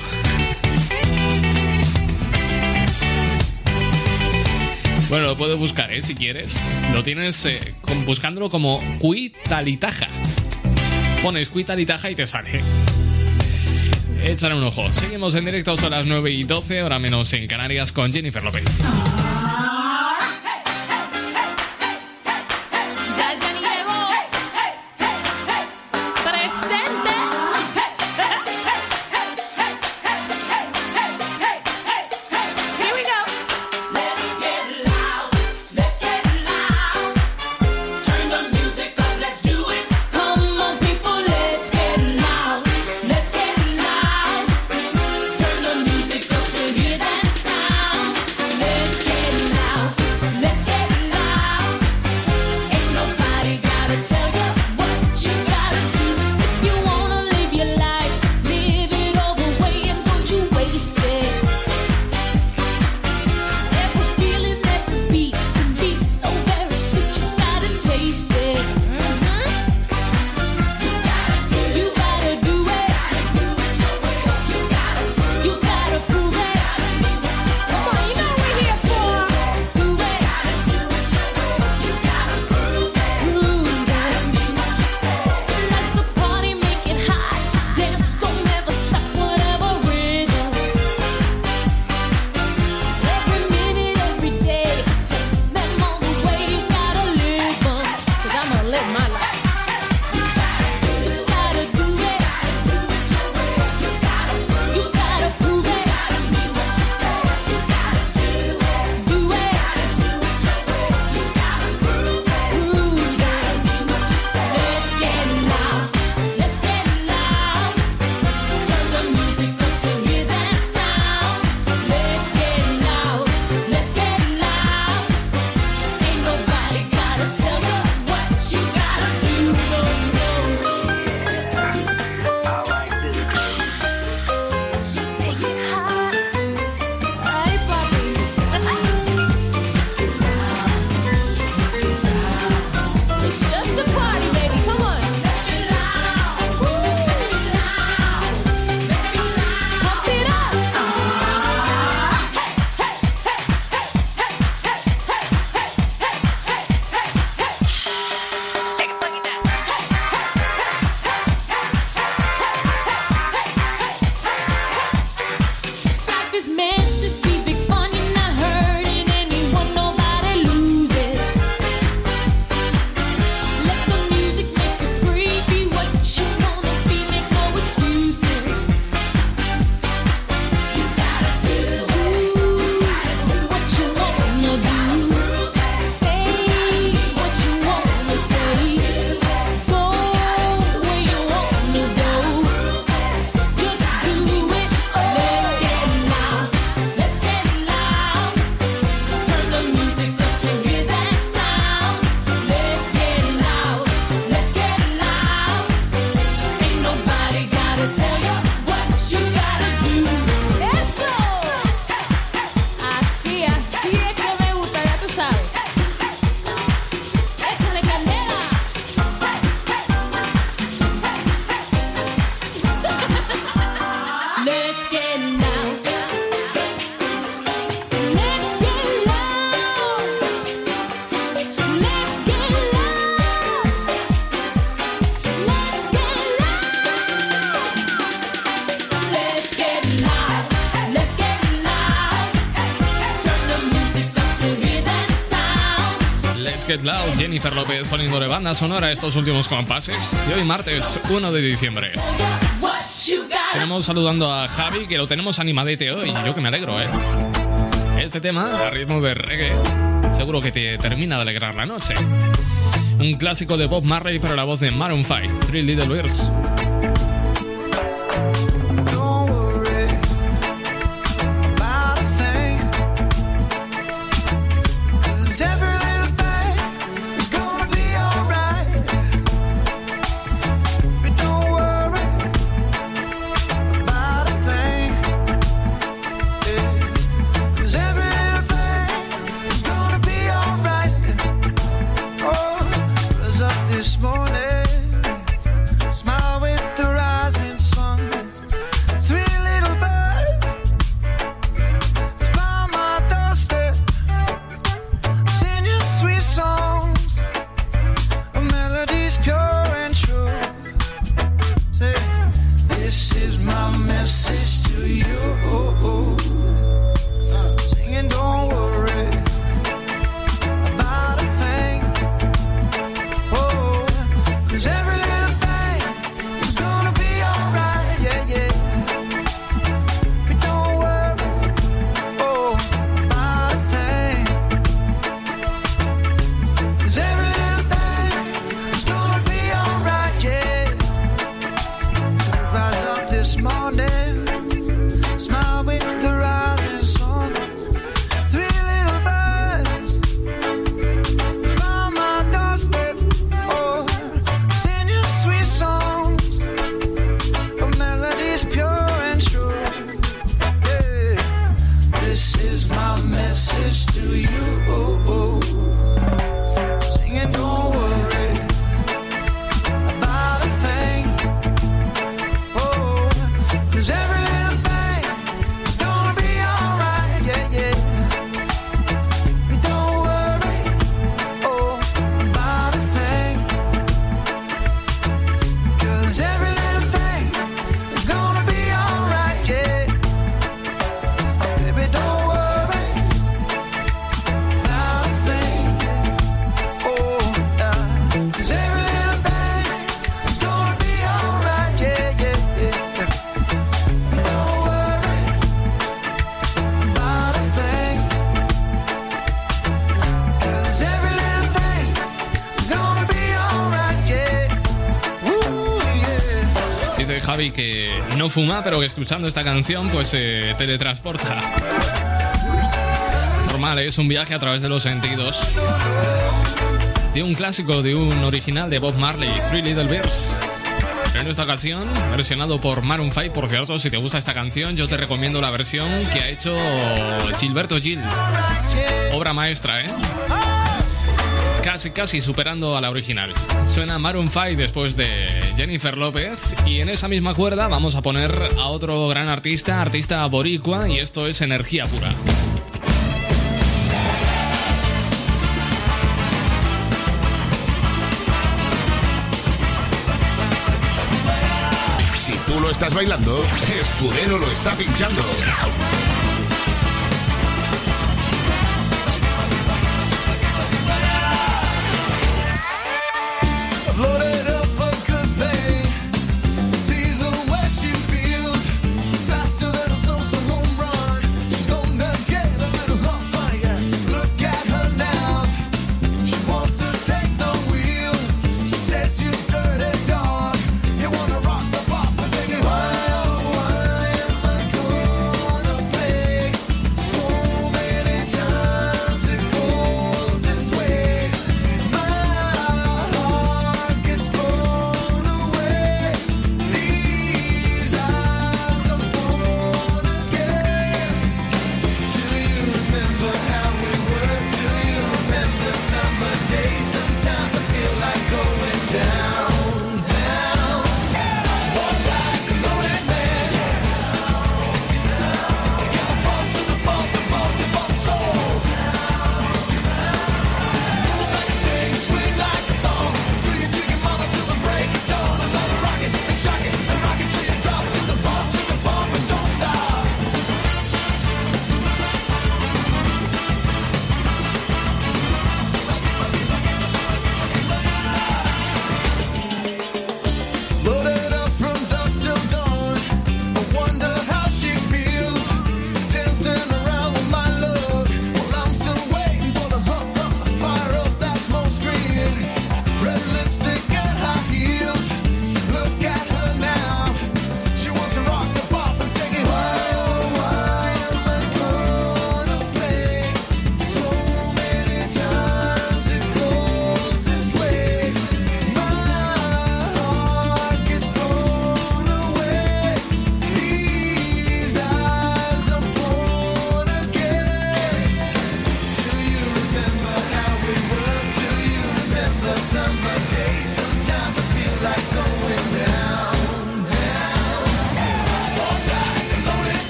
Bueno, lo puedes buscar, ¿eh? Si quieres. Lo tienes eh, buscándolo como Cuitalitaja. Pones Cuitalitaja y te sale. Échale un ojo. Seguimos en directo, son las 9 y 12, hora menos en Canarias, con Jennifer López. Get Loud, Jennifer López poniendo de banda sonora estos últimos compases de hoy martes 1 de diciembre. Tenemos saludando a Javi, que lo tenemos animadete hoy, yo que me alegro, ¿eh? Este tema, a ritmo de reggae, seguro que te termina de alegrar la noche. Un clásico de Bob Marley para la voz de Maroon 5, Three Little Birds. No fuma, pero que escuchando esta canción pues se teletransporta. Normal, ¿eh? es un viaje a través de los sentidos. De un clásico, de un original de Bob Marley, Three Little. Pero en esta ocasión, versionado por Maroon 5. Por cierto, si te gusta esta canción, yo te recomiendo la versión que ha hecho Gilberto Gil. Obra maestra, ¿eh? Casi, casi superando a la original. Suena Maroon 5 después de Jennifer López. Y en esa misma cuerda vamos a poner a otro gran artista, artista boricua, y esto es Energía Pura. Si tú lo estás bailando, Escudero lo está pinchando.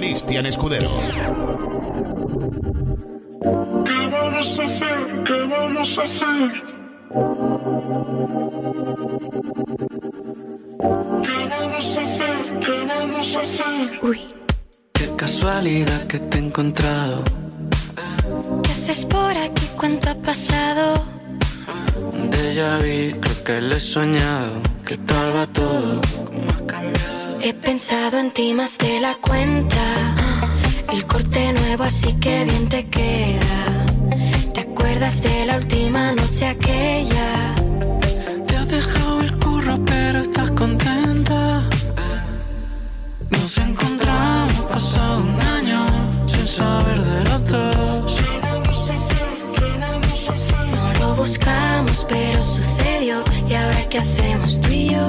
Cristian Escudero. ¿Qué vamos a hacer? ¿Qué vamos a hacer? ¿Qué vamos a hacer? ¿Qué vamos a hacer? Uy. Qué casualidad que te he encontrado. ¿Qué haces por aquí? ¿Cuánto ha pasado? Un déjà vu, creo que lo he soñado. ¿Qué tal va todo? He pensado en ti más de la cuenta. El corte nuevo, así que bien te queda. ¿Te acuerdas de la última noche aquella? Te has dejado el curro, pero estás contenta. Nos encontramos pasado un año sin saber de los dos. No lo buscamos, pero sucedió. ¿Y ahora qué hacemos tú y yo?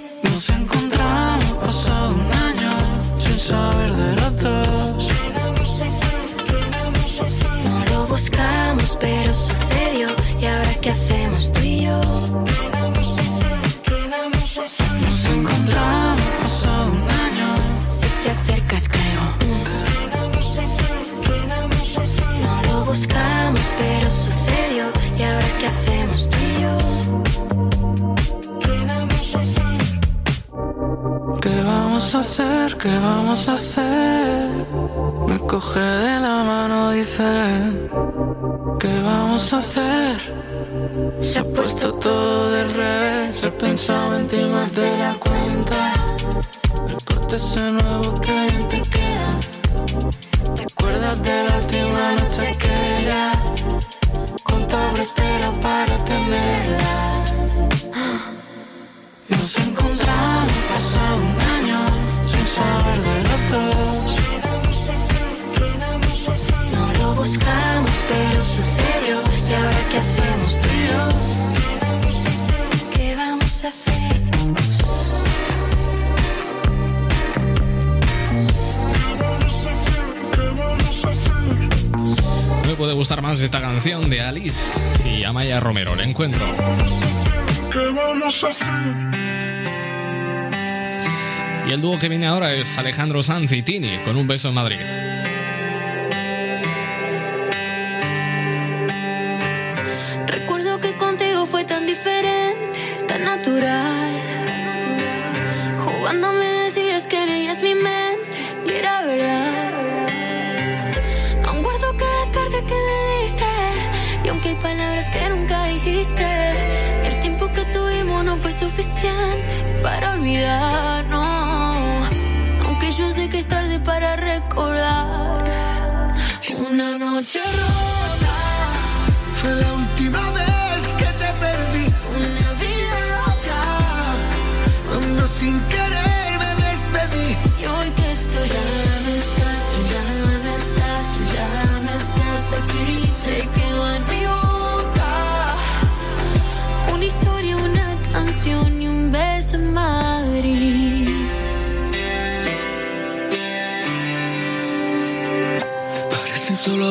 Nos encontramos pasado un año sin saber de los dos. No lo buscamos, pero sucedió. ¿Y ahora qué hacemos tú y yo? Nos encontramos pasado un año. Si te acercas, creo. No lo buscamos, pero sucedió. ¿Y ahora qué hacemos tú y yo? Vamos a hacer? ¿Qué vamos a hacer? Me coge de la mano, dice. ¿Qué vamos a hacer? Se ha puesto todo del revés. He pensado en ti más de la cuenta. El corte ese nuevo que bien te queda. ¿Te acuerdas de la última noche aquella? Contable espera para tenerla. Nos encontramos pasado saber de los dos. No lo buscamos, pero sucedió. ¿Y ahora qué hacemos tú y yo? ¿Qué vamos a hacer? No me puede gustar más esta canción de Alice y Amaya Romero. El encuentro. ¿Qué vamos a hacer? Y el dúo que viene ahora es Alejandro Sanz y Tini con un beso en Madrid. Recuerdo que contigo fue tan diferente, tan natural. Jugando me decías que leías mi mente y era verdad. Aún guardo cada carta que me diste y aunque hay palabras que nunca dijiste, el tiempo que tuvimos no fue suficiente para olvidarnos. Que es tarde para recordar una noche rota. Fue la última vez que te perdí. Una vida loca. Cuando sin querer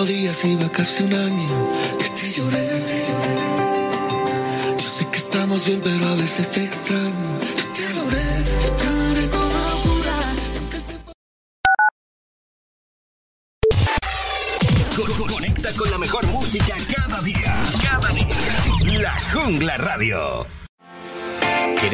Días va casi un año que te lloré. Yo sé que estamos bien, pero a veces te extraño.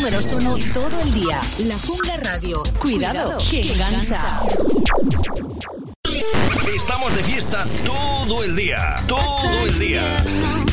números uno todo el día. La Jungla Radio. Cuidado, Cuidado que engancha. Estamos de fiesta todo el día. Todo el día.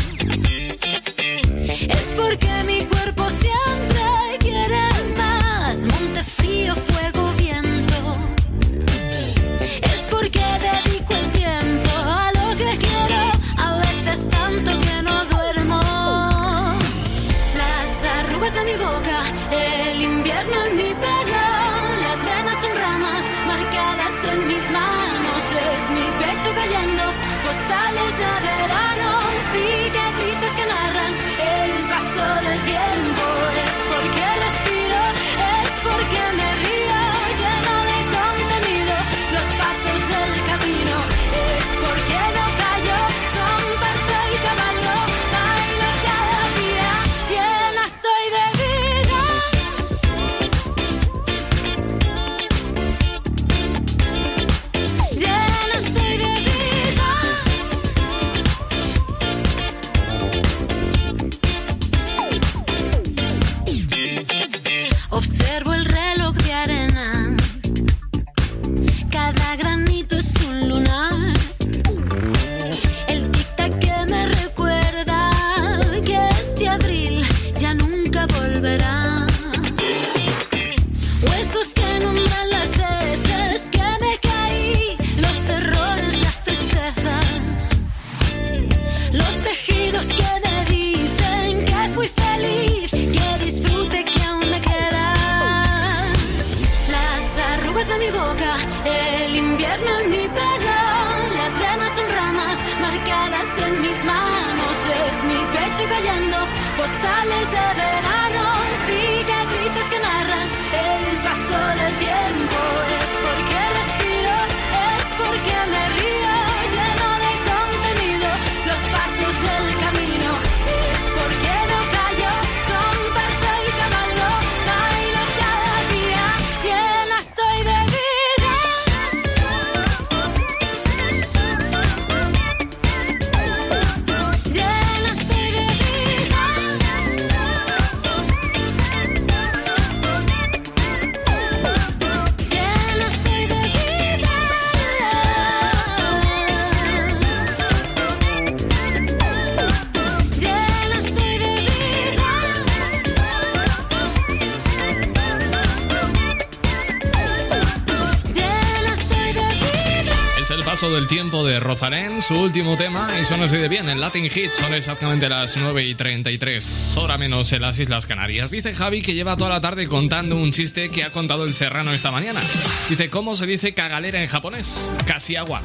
Rosalén, su último tema, y son así de bien, en Latin Hit son exactamente las 9 y 33, hora menos en las Islas Canarias. Dice Javi que lleva toda la tarde contando un chiste que ha contado el serrano esta mañana. Dice, ¿cómo se dice cagalera en japonés? Casi agua.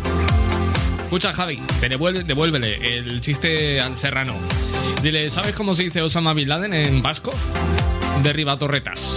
Escucha, Javi, devuelve, devuélvele el chiste al serrano. Dile, ¿sabes cómo se dice Osama Bin Laden en vasco? Derriba torretas.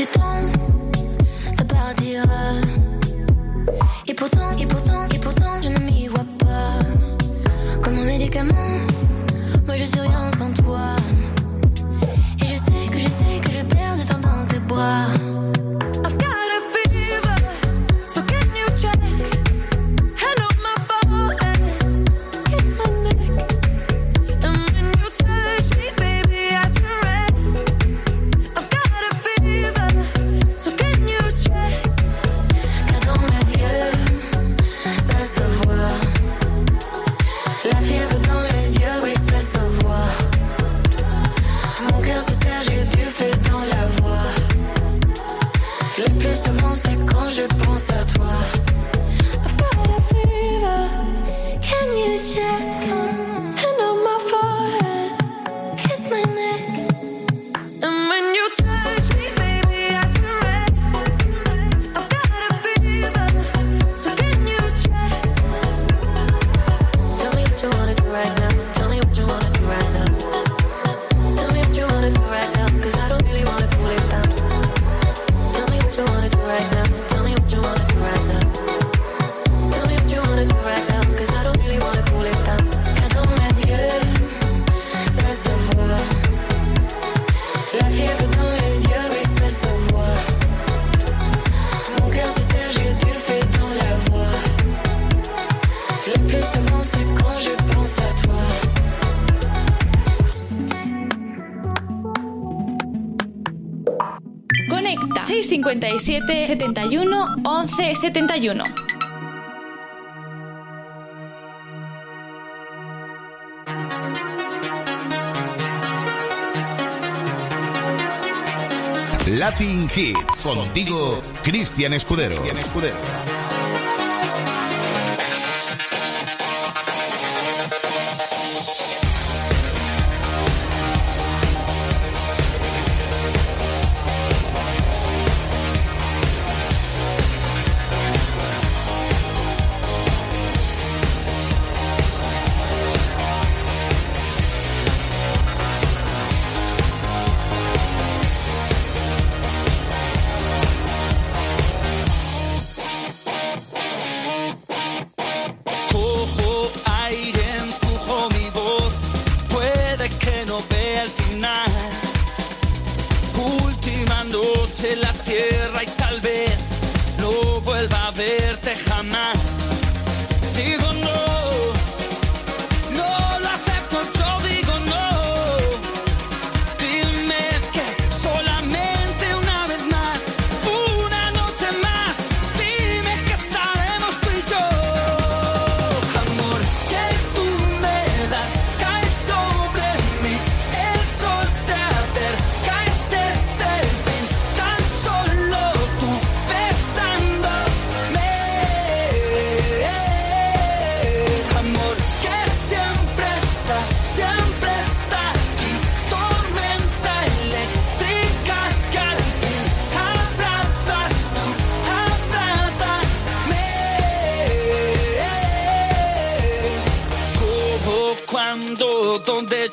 you don't 7 71 11 71. Latin Hits. Contigo, Cristian Escudero. y tal vez no vuelva a verte jamás. Digo no.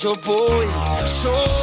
your boy.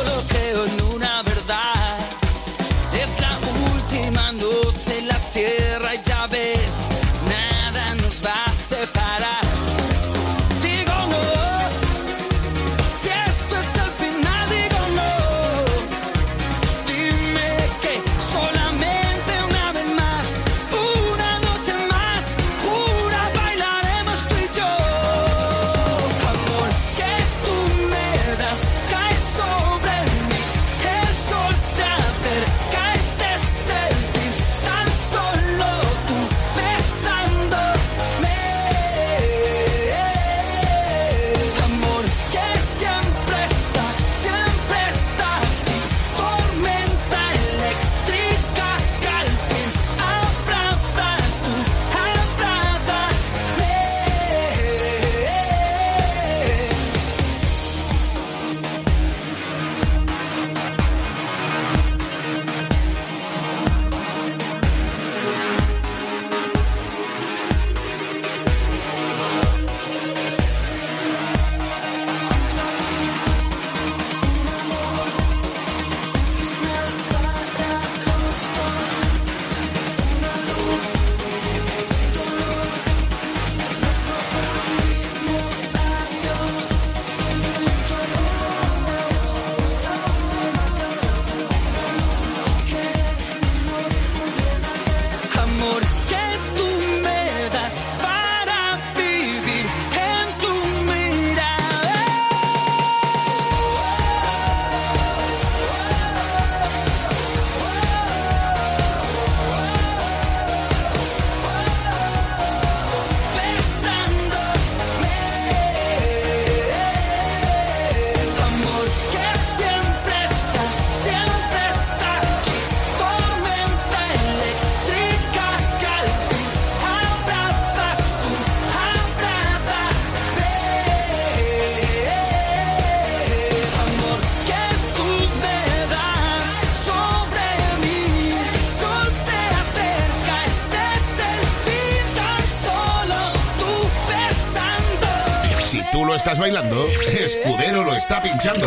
bailando, Escudero lo está pinchando.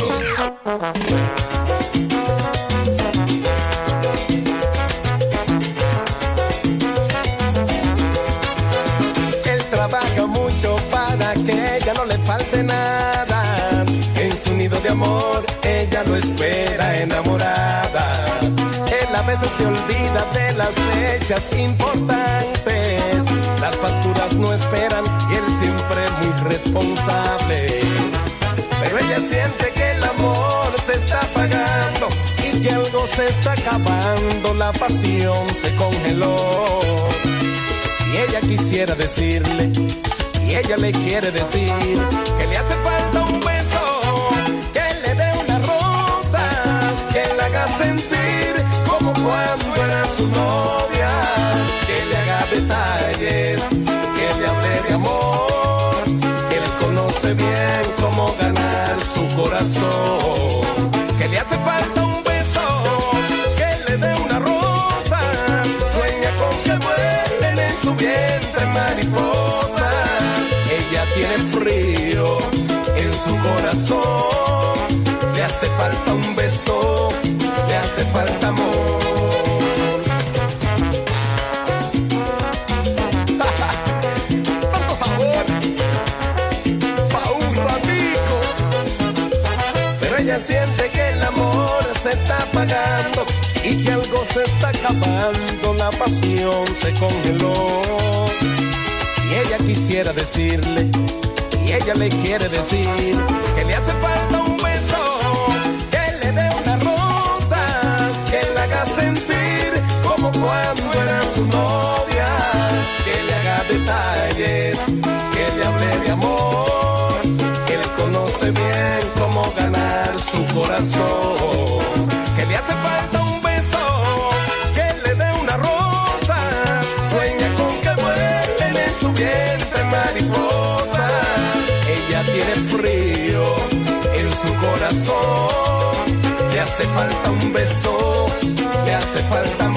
Él trabaja mucho para que ella no le falte nada. En su nido de amor, ella lo espera enamorada veces se olvida de las fechas importantes. Las facturas no esperan y él siempre muy responsable. Pero ella siente que el amor se está apagando y que algo se está acabando. La pasión se congeló. Y ella quisiera decirle, y ella le quiere decir que le hace falta un beso, que le dé una rosa, que la haga sentir su novia, que le haga detalles, que le hable de amor, que él conoce bien cómo ganar su corazón, que le hace falta un beso, que le dé una rosa, sueña con que vuelen en su vientre mariposa, ella tiene frío en su corazón, le hace falta un beso, le hace falta amor. Se está acabando, la pasión se congeló. Y ella quisiera decirle, y ella le quiere decir, que le hace falta hace falta un beso, le hace falta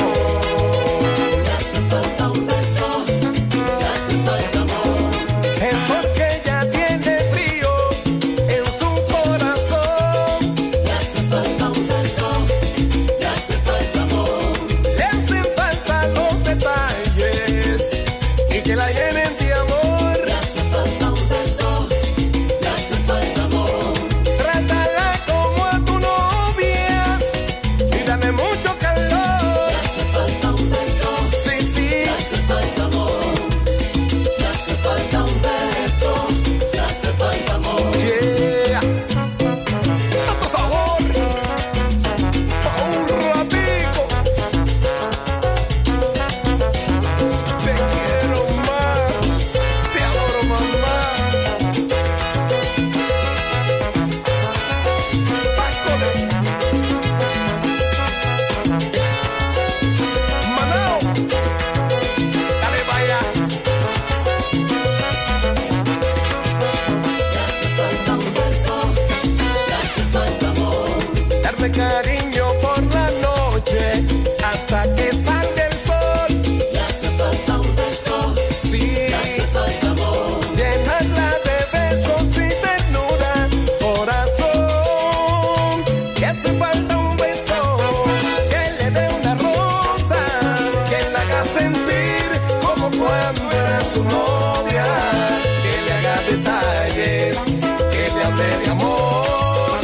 hable de amor.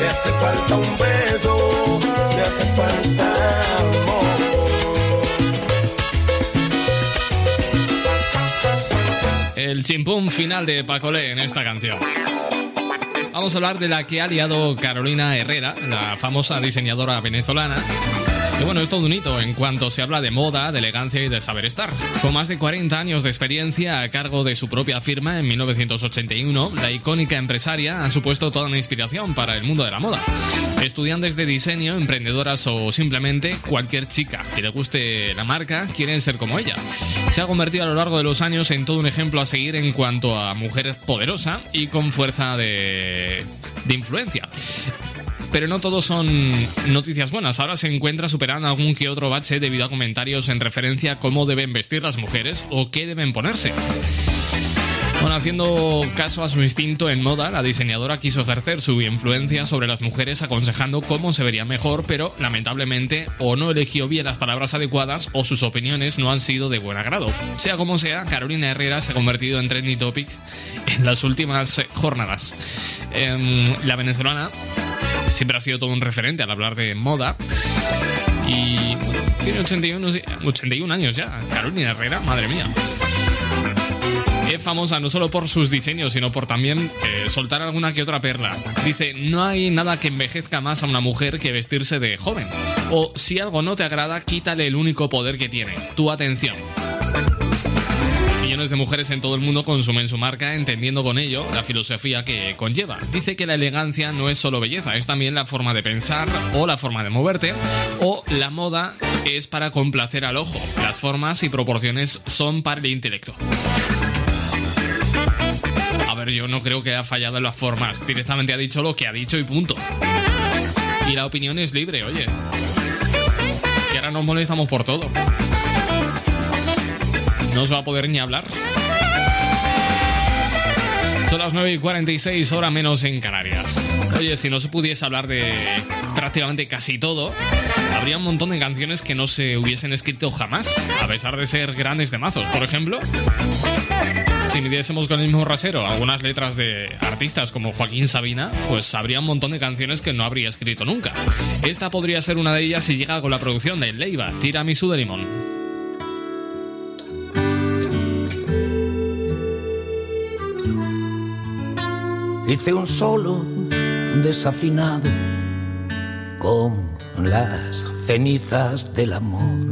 Le hace falta un beso, le hace falta amor. El chimpún final de Pacolé en esta canción. Vamos a hablar de la que ha liado Carolina Herrera, la famosa diseñadora venezolana. Que bueno, es todo un hito en cuanto se habla de moda, de elegancia y de saber estar. Con más de 40 años de experiencia a cargo de su propia firma en 1981, la icónica empresaria ha supuesto toda una inspiración para el mundo de la moda. Estudiantes de diseño, emprendedoras o simplemente cualquier chica que le guste la marca quieren ser como ella. Se ha convertido a lo largo de los años en todo un ejemplo a seguir en cuanto a mujer poderosa y con fuerza de, de influencia. Pero no todos son noticias buenas. Ahora se encuentra superando algún que otro bache debido a comentarios en referencia a cómo deben vestir las mujeres o qué deben ponerse. Haciendo caso a su instinto en moda, la diseñadora quiso ejercer su influencia sobre las mujeres aconsejando cómo se vería mejor, pero lamentablemente o no eligió bien las palabras adecuadas o sus opiniones no han sido de buen agrado. Sea como sea, Carolina Herrera se ha convertido en trending topic en las últimas eh, jornadas. Em, la venezolana siempre ha sido todo un referente al hablar de moda. Y tiene 81, sí, 81 años ya. Carolina Herrera, madre mía. Famosa no solo por sus diseños, sino por también eh, soltar alguna que otra perla. Dice, no hay nada que envejezca más a una mujer que vestirse de joven. O si algo no te agrada, quítale el único poder que tiene, tu atención. Millones de mujeres en todo el mundo consumen su marca entendiendo con ello la filosofía que conlleva. Dice que la elegancia no es solo belleza, es también la forma de pensar o la forma de moverte o la moda es para complacer al ojo. Las formas y proporciones son para el intelecto. Yo no creo que haya fallado en las formas. Directamente ha dicho lo que ha dicho y punto. Y la opinión es libre, oye. Y ahora nos molestamos por todo. No se va a poder ni hablar. Son las 9 y 46, hora menos en Canarias. Oye, si no se pudiese hablar de prácticamente casi todo, habría un montón de canciones que no se hubiesen escrito jamás, a pesar de ser grandes temazos. Por ejemplo, si midiésemos con el mismo rasero algunas letras de artistas como Joaquín Sabina, pues habría un montón de canciones que no habría escrito nunca. Esta podría ser una de ellas si llega con la producción de Leiva, Tiramisu de Limón. Hice un solo desafinado con las cenizas del amor.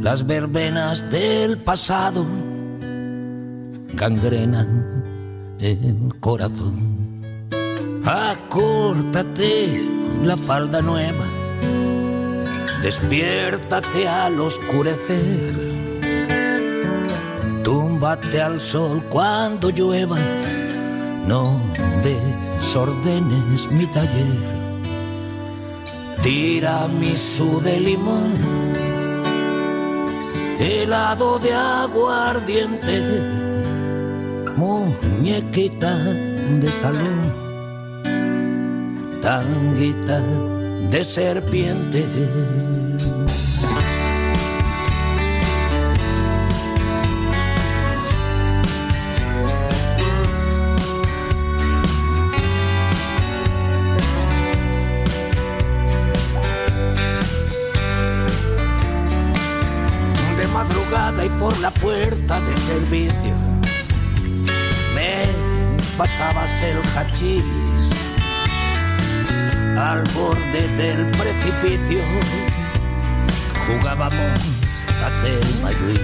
Las verbenas del pasado gangrenan el corazón. Acórtate la falda nueva, despiértate al oscurecer. Túmbate al sol cuando llueva, no desordenes mi taller. Tiramisu de limón, helado de aguardiente, muñequita de salón, tanguita de serpiente. de madrugada y por la puerta de servicio pasabas el hachís al borde del precipicio jugábamos a Telma Luis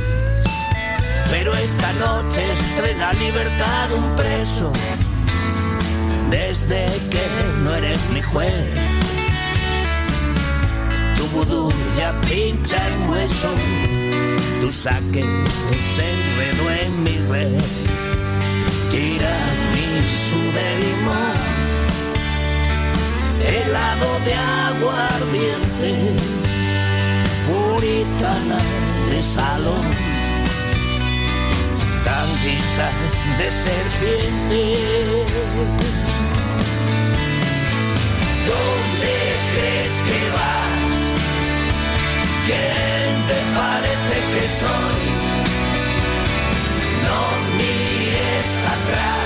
pero esta noche estrena libertad un preso desde que no eres mi juez tu vudú ya pincha en hueso tu saque se enredó en mi red. Tiramisu de limón, helado de aguardiente, puritana de salón, tanguita de serpiente. ¿Dónde crees que vas? ¿Quién te parece que soy? No mires atrás,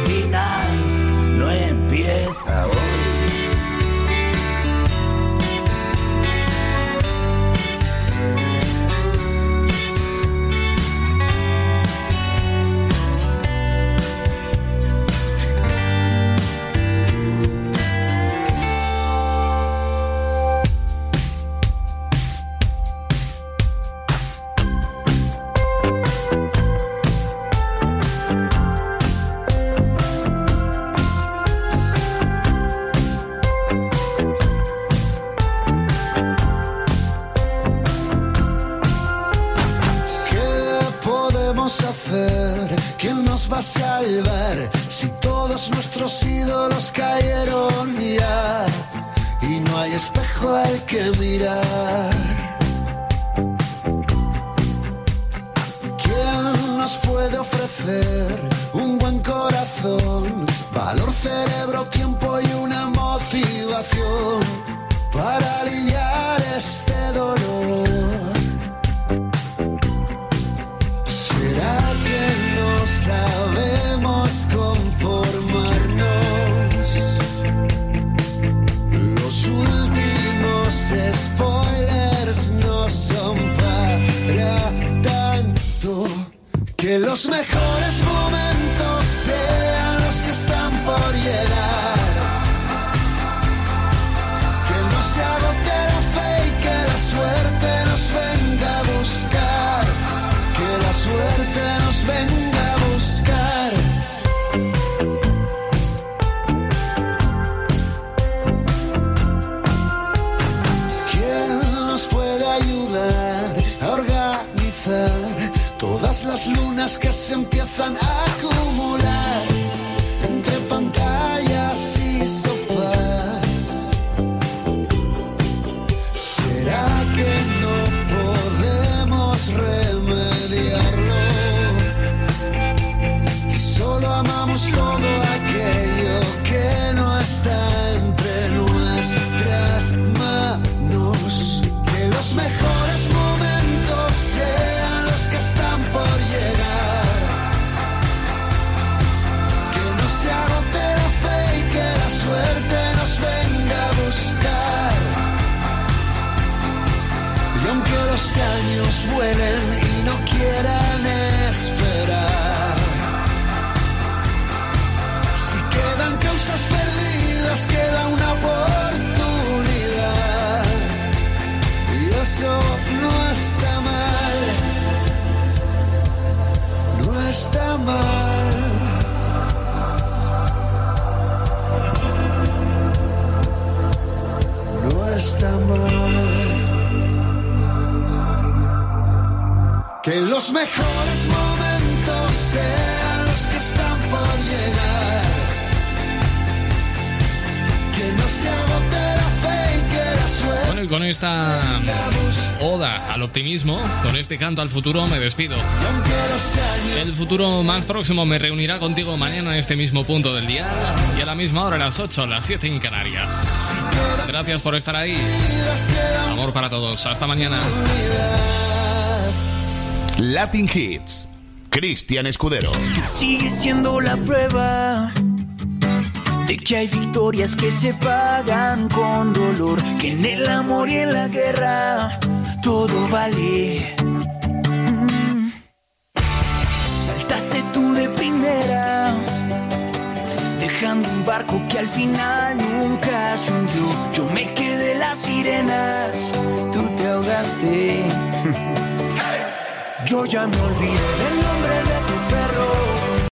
¿Quién nos va a salvar? Si todos nuestros ídolos cayeron ya y no hay espejo al que mirar. ¿Quién nos puede ofrecer un buen corazón, valor, cerebro, tiempo y una motivación para aliviar este dolor? Sabemos conformarnos? Los últimos spoilers no son para tanto. Que los mejores las lunas que se empiezan a acumular años los mejores momentos sean los que están por llegar. Que no se agote la fe y que la suerte. Bueno, y con esta oda al optimismo, con este canto al futuro, me despido. El futuro más próximo me reunirá contigo mañana en este mismo punto del día y a la misma hora, a las 8, las 7 en Canarias. Gracias por estar ahí. Amor para todos. Hasta mañana. Latin Hits. Cristian Escudero. Sigue siendo la prueba de que hay victorias que se pagan con dolor, que en el amor y en la guerra todo vale. Mm. Saltaste tú de primera, dejando un barco que al final nunca se hundió. Yo me quedé las sirenas, tú te ahogaste. Yo ya me olvidé del nombre de tu perro.